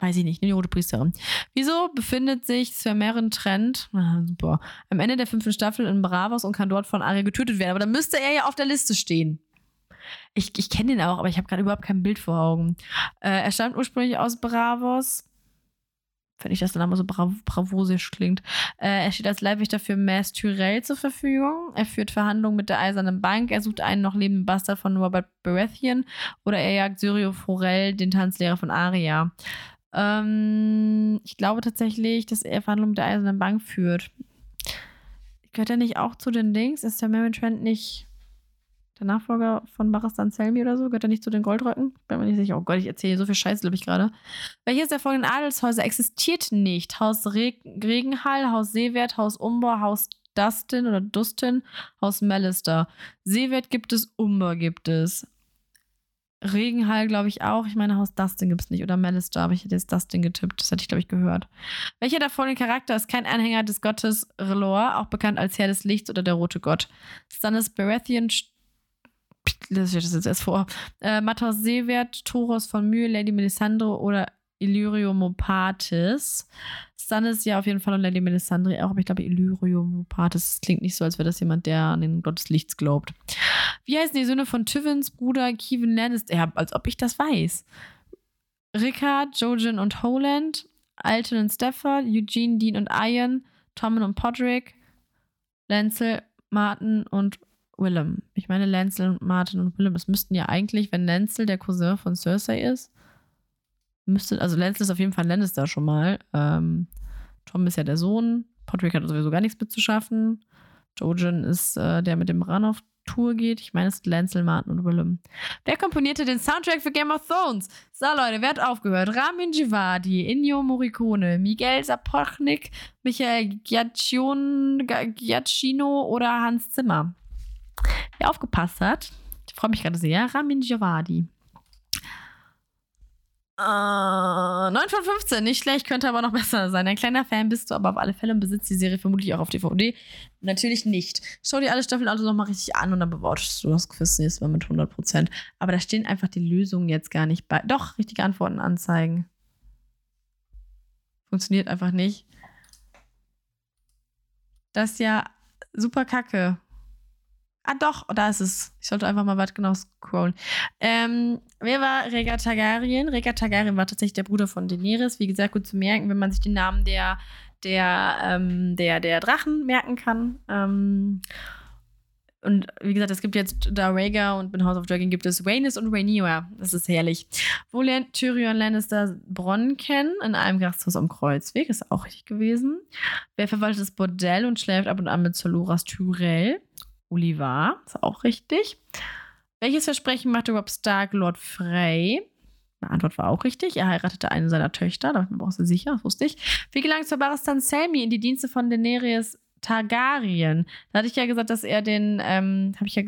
Weiß ich nicht, eine rote Priesterin. Wieso befindet sich Sir Meryn Trent, ah, super, am Ende der fünften Staffel in Bravos und kann dort von Arya getötet werden? Aber dann müsste er ja auf der Liste stehen. Ich, ich kenne den auch, aber ich habe gerade überhaupt kein Bild vor Augen. Äh, er stammt ursprünglich aus Bravos. Wenn ich das dann aber so brav bravosisch klingt. Äh, er steht als Leibwächter für Mass Tyrell zur Verfügung. Er führt Verhandlungen mit der Eisernen Bank. Er sucht einen noch lebenden Bastard von Robert Baratheon. Oder er jagt Syrio Forel, den Tanzlehrer von Aria. Ähm, ich glaube tatsächlich, dass er Verhandlungen mit der Eisernen Bank führt. Gehört er nicht auch zu den Dings? Ist der Mervyn Trent nicht der Nachfolger von Barristan Selmy oder so? Gehört er nicht zu den Goldröcken? Bin mir nicht sicher. Oh Gott, ich erzähle so viel Scheiße, glaube ich, gerade. Welches der folgenden Adelshäuser existiert nicht? Haus Re Regenhall, Haus Seewert, Haus Umber, Haus Dustin oder Dustin, Haus Mallister. Seewert gibt es, Umber gibt es. Regenhall, glaube ich, auch. Ich meine, Haus Dustin gibt es nicht. Oder Malister, aber ich hätte jetzt Dustin getippt. Das hätte ich, glaube ich, gehört. Welcher der folgenden Charakter ist kein Anhänger des Gottes Relor, auch bekannt als Herr des Lichts oder der rote Gott? Stannis Baratheon, lese ich das jetzt erst vor. Äh, Mathos Seewert, Toros von Mühe, Lady Melisandre oder Illyrio Mopatis. Stannis ja auf jeden Fall und Lady Melisandre auch, aber ich glaube Illyrio Mopatis klingt nicht so, als wäre das jemand, der an den Gott des Lichts glaubt. Wie heißen die Söhne von Tyvins Bruder Kevin Lannister? Ja, als ob ich das weiß. Rickard, Jojen und Holland, Alton und Stafford, Eugene, Dean und Ian, Tommen und Podrick, Lancel, Martin und Willem. Ich meine, Lancel, Martin und Willem, es müssten ja eigentlich, wenn Lancel der Cousin von Cersei ist, müsste, also Lancel ist auf jeden Fall Lannister schon mal. Ähm, Tom ist ja der Sohn. Podrick hat sowieso gar nichts mitzuschaffen. Jojen ist äh, der mit dem Ran auf Tour geht. Ich meine, es sind Lancel, Martin und Willem. Wer komponierte den Soundtrack für Game of Thrones? So, Leute, wer hat aufgehört? Ramin Djawadi, Ennio Morricone, Miguel Sapochnik, Michael Giacchino oder Hans Zimmer? Wer aufgepasst hat, ich freue mich gerade sehr, Ramin Djawadi. Äh, 9 von 15, nicht schlecht, könnte aber noch besser sein. Ein kleiner Fan bist du, aber auf alle Fälle besitzt die Serie vermutlich auch auf DVD. Natürlich nicht. Schau dir alle Staffeln also nochmal richtig an und dann bewortest du das Quiz nächstes Mal mit 100%. Aber da stehen einfach die Lösungen jetzt gar nicht bei. Doch, richtige Antworten anzeigen. Funktioniert einfach nicht. Das ist ja super kacke. Ah, doch, da ist es. Ich sollte einfach mal weit genau scrollen. Ähm, wer war Rhaegar Targaryen? Rhaegar Targaryen war tatsächlich der Bruder von Daenerys. Wie gesagt, gut zu merken, wenn man sich den Namen der, der, ähm, der, der Drachen merken kann. Ähm, und wie gesagt, es gibt jetzt da Rhaegar und in House of Dragon gibt es Rhaenys und Rhaenyra. Das ist herrlich. Wo lernt Tyrion Lannister Bronn kennen? In einem Gasthaus am Kreuzweg. Ist auch richtig gewesen. Wer verwaltet das Bordell und schläft ab und an mit Soloras Tyrell? Olivar, ist auch richtig. Welches Versprechen machte Rob Stark Lord Frey? Eine Antwort war auch richtig. Er heiratete eine seiner Töchter, da bin ich mir sicher, das wusste ich. Wie gelang es Barristan Selmy in die Dienste von Daenerys Targaryen? Da hatte ich ja gesagt, dass er den, ähm, habe ich ja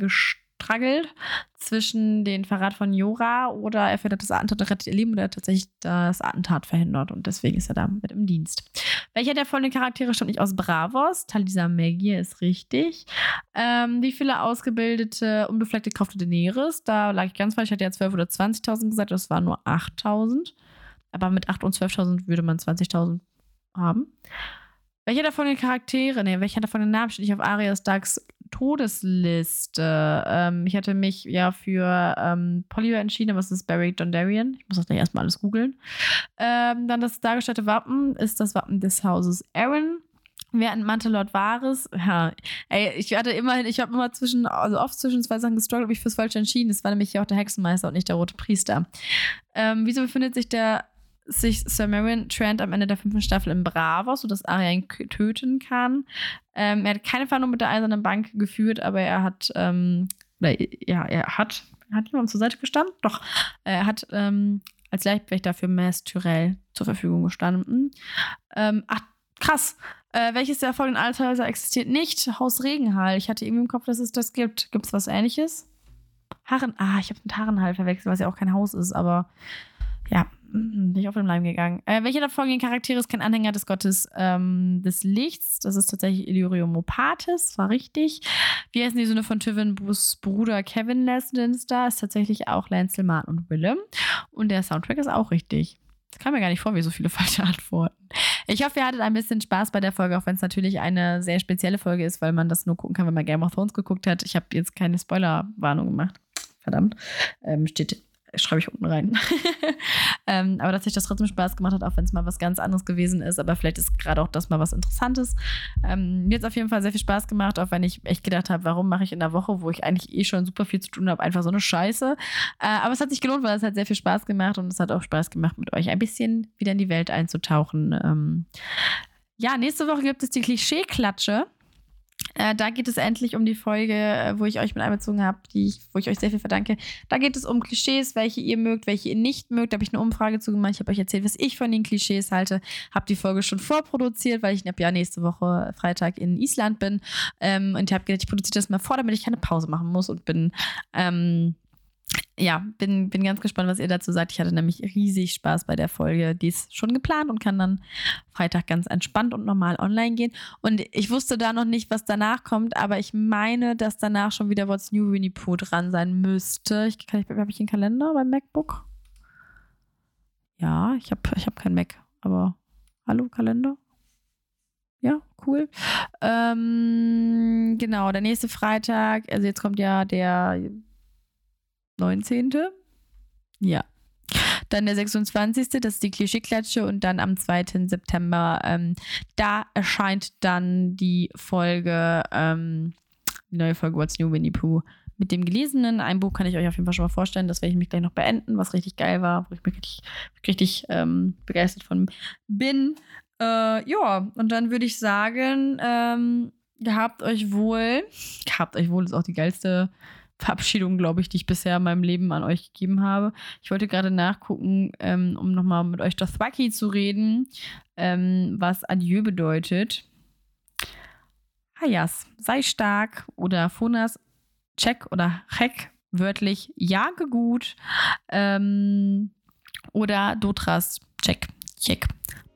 gestruggelt zwischen den Verrat von Jora oder er verhindert das Attentat und rettet ihr Leben oder er tatsächlich das Attentat verhindert und deswegen ist er da mit im Dienst. Welcher der folgenden Charaktere stammt nicht aus Bravos? Talisa Maggie ist richtig. Ähm, wie viele ausgebildete, unbefleckte Kraft Daenerys? Da lag ich ganz falsch. Ich hatte ja 12.000 oder 20.000 gesagt, das waren nur 8.000. Aber mit 8.000 und 12.000 würde man 20.000 haben. Welcher davon den Charaktere, nee, welcher davon den Namen steht nicht auf Arya Starks Todesliste? Ähm, ich hatte mich ja für ähm, Polly entschieden, aber es ist Barry Dondarrion. Ich muss das gleich erstmal alles googeln. Ähm, dann das dargestellte Wappen ist das Wappen des Hauses Aaron. Während Mantelord Vares, ja, ey, ich hatte immerhin, ich habe immer zwischen, also oft zwischen zwei Sachen gestruggelt, habe ich fürs Falsche entschieden. Es war nämlich hier auch der Hexenmeister und nicht der Rote Priester. Ähm, wieso befindet sich der sich Sir Meryn Trent am Ende der fünften Staffel in Bravos, sodass Arya ihn töten kann. Ähm, er hat keine Verhandlung mit der Eisernen Bank geführt, aber er hat, ähm, oder, ja, er hat, hat jemand zur Seite gestanden? Doch, er hat ähm, als Leibwächter für Mass Tyrell zur Verfügung gestanden. Ähm, ach, krass. Äh, welches der folgenden Althäuser existiert nicht? Haus Regenhall. Ich hatte irgendwie im Kopf, dass es das gibt. Gibt es was ähnliches? Harren, ah, ich habe mit Harrenhall verwechselt, was ja auch kein Haus ist, aber ja, bin ich auf den Leim gegangen. Äh, welcher der folgenden Charaktere ist kein Anhänger des Gottes ähm, des Lichts? Das ist tatsächlich Illyrio Mopatis, war richtig. Wie heißen die Söhne von Tivin Bruder Kevin Lannister? Ist tatsächlich auch Lancel, Martin und Willem. Und der Soundtrack ist auch richtig. Es kam mir gar nicht vor, wie so viele falsche Antworten. Ich hoffe, ihr hattet ein bisschen Spaß bei der Folge, auch wenn es natürlich eine sehr spezielle Folge ist, weil man das nur gucken kann, wenn man Game of Thrones geguckt hat. Ich habe jetzt keine Spoilerwarnung gemacht. Verdammt. Ähm, steht schreibe ich unten rein. ähm, aber dass sich das trotzdem Spaß gemacht hat, auch wenn es mal was ganz anderes gewesen ist. Aber vielleicht ist gerade auch das mal was Interessantes. Ähm, mir hat es auf jeden Fall sehr viel Spaß gemacht, auch wenn ich echt gedacht habe, warum mache ich in der Woche, wo ich eigentlich eh schon super viel zu tun habe, einfach so eine Scheiße. Äh, aber es hat sich gelohnt, weil es hat sehr viel Spaß gemacht und es hat auch Spaß gemacht, mit euch ein bisschen wieder in die Welt einzutauchen. Ähm, ja, nächste Woche gibt es die Klischee-Klatsche. Äh, da geht es endlich um die Folge, äh, wo ich euch mit einbezogen habe, wo ich euch sehr viel verdanke. Da geht es um Klischees, welche ihr mögt, welche ihr nicht mögt. Da habe ich eine Umfrage zu gemacht. Ich habe euch erzählt, was ich von den Klischees halte. Habe die Folge schon vorproduziert, weil ich ja nächste Woche Freitag in Island bin. Ähm, und ich habe gedacht, ich produziere das mal vor, damit ich keine Pause machen muss und bin ähm, ja, bin, bin ganz gespannt, was ihr dazu sagt. Ich hatte nämlich riesig Spaß bei der Folge. Die ist schon geplant und kann dann Freitag ganz entspannt und normal online gehen. Und ich wusste da noch nicht, was danach kommt, aber ich meine, dass danach schon wieder What's New Winnie Pooh dran sein müsste. Ich, ich, habe ich den Kalender beim MacBook? Ja, ich habe ich hab kein Mac, aber hallo Kalender? Ja, cool. Ähm, genau, der nächste Freitag, also jetzt kommt ja der 19. Ja. Dann der 26. Das ist die Klischeeklatsche und dann am 2. September, ähm, da erscheint dann die Folge, ähm, die neue Folge What's New Winnie Pooh mit dem Gelesenen. Ein Buch kann ich euch auf jeden Fall schon mal vorstellen. Das werde ich mich gleich noch beenden, was richtig geil war, wo ich mich richtig, richtig ähm, begeistert von bin. Äh, ja, und dann würde ich sagen, ähm, gehabt euch wohl. Gehabt euch wohl ist auch die geilste Verabschiedung, glaube ich, die ich bisher in meinem Leben an euch gegeben habe. Ich wollte gerade nachgucken, ähm, um nochmal mit euch Dothwaki zu reden, ähm, was Adieu bedeutet. Hayas, sei stark oder Fonas, check oder check, wörtlich jage gut. Ähm, oder Dotras, check, check,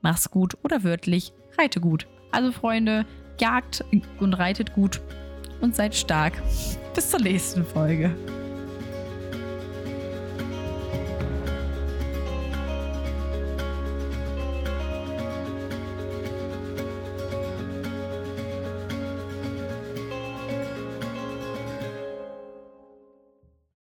mach's gut oder wörtlich reite gut. Also Freunde, jagt und reitet gut und seid stark. Bis zur nächsten Folge.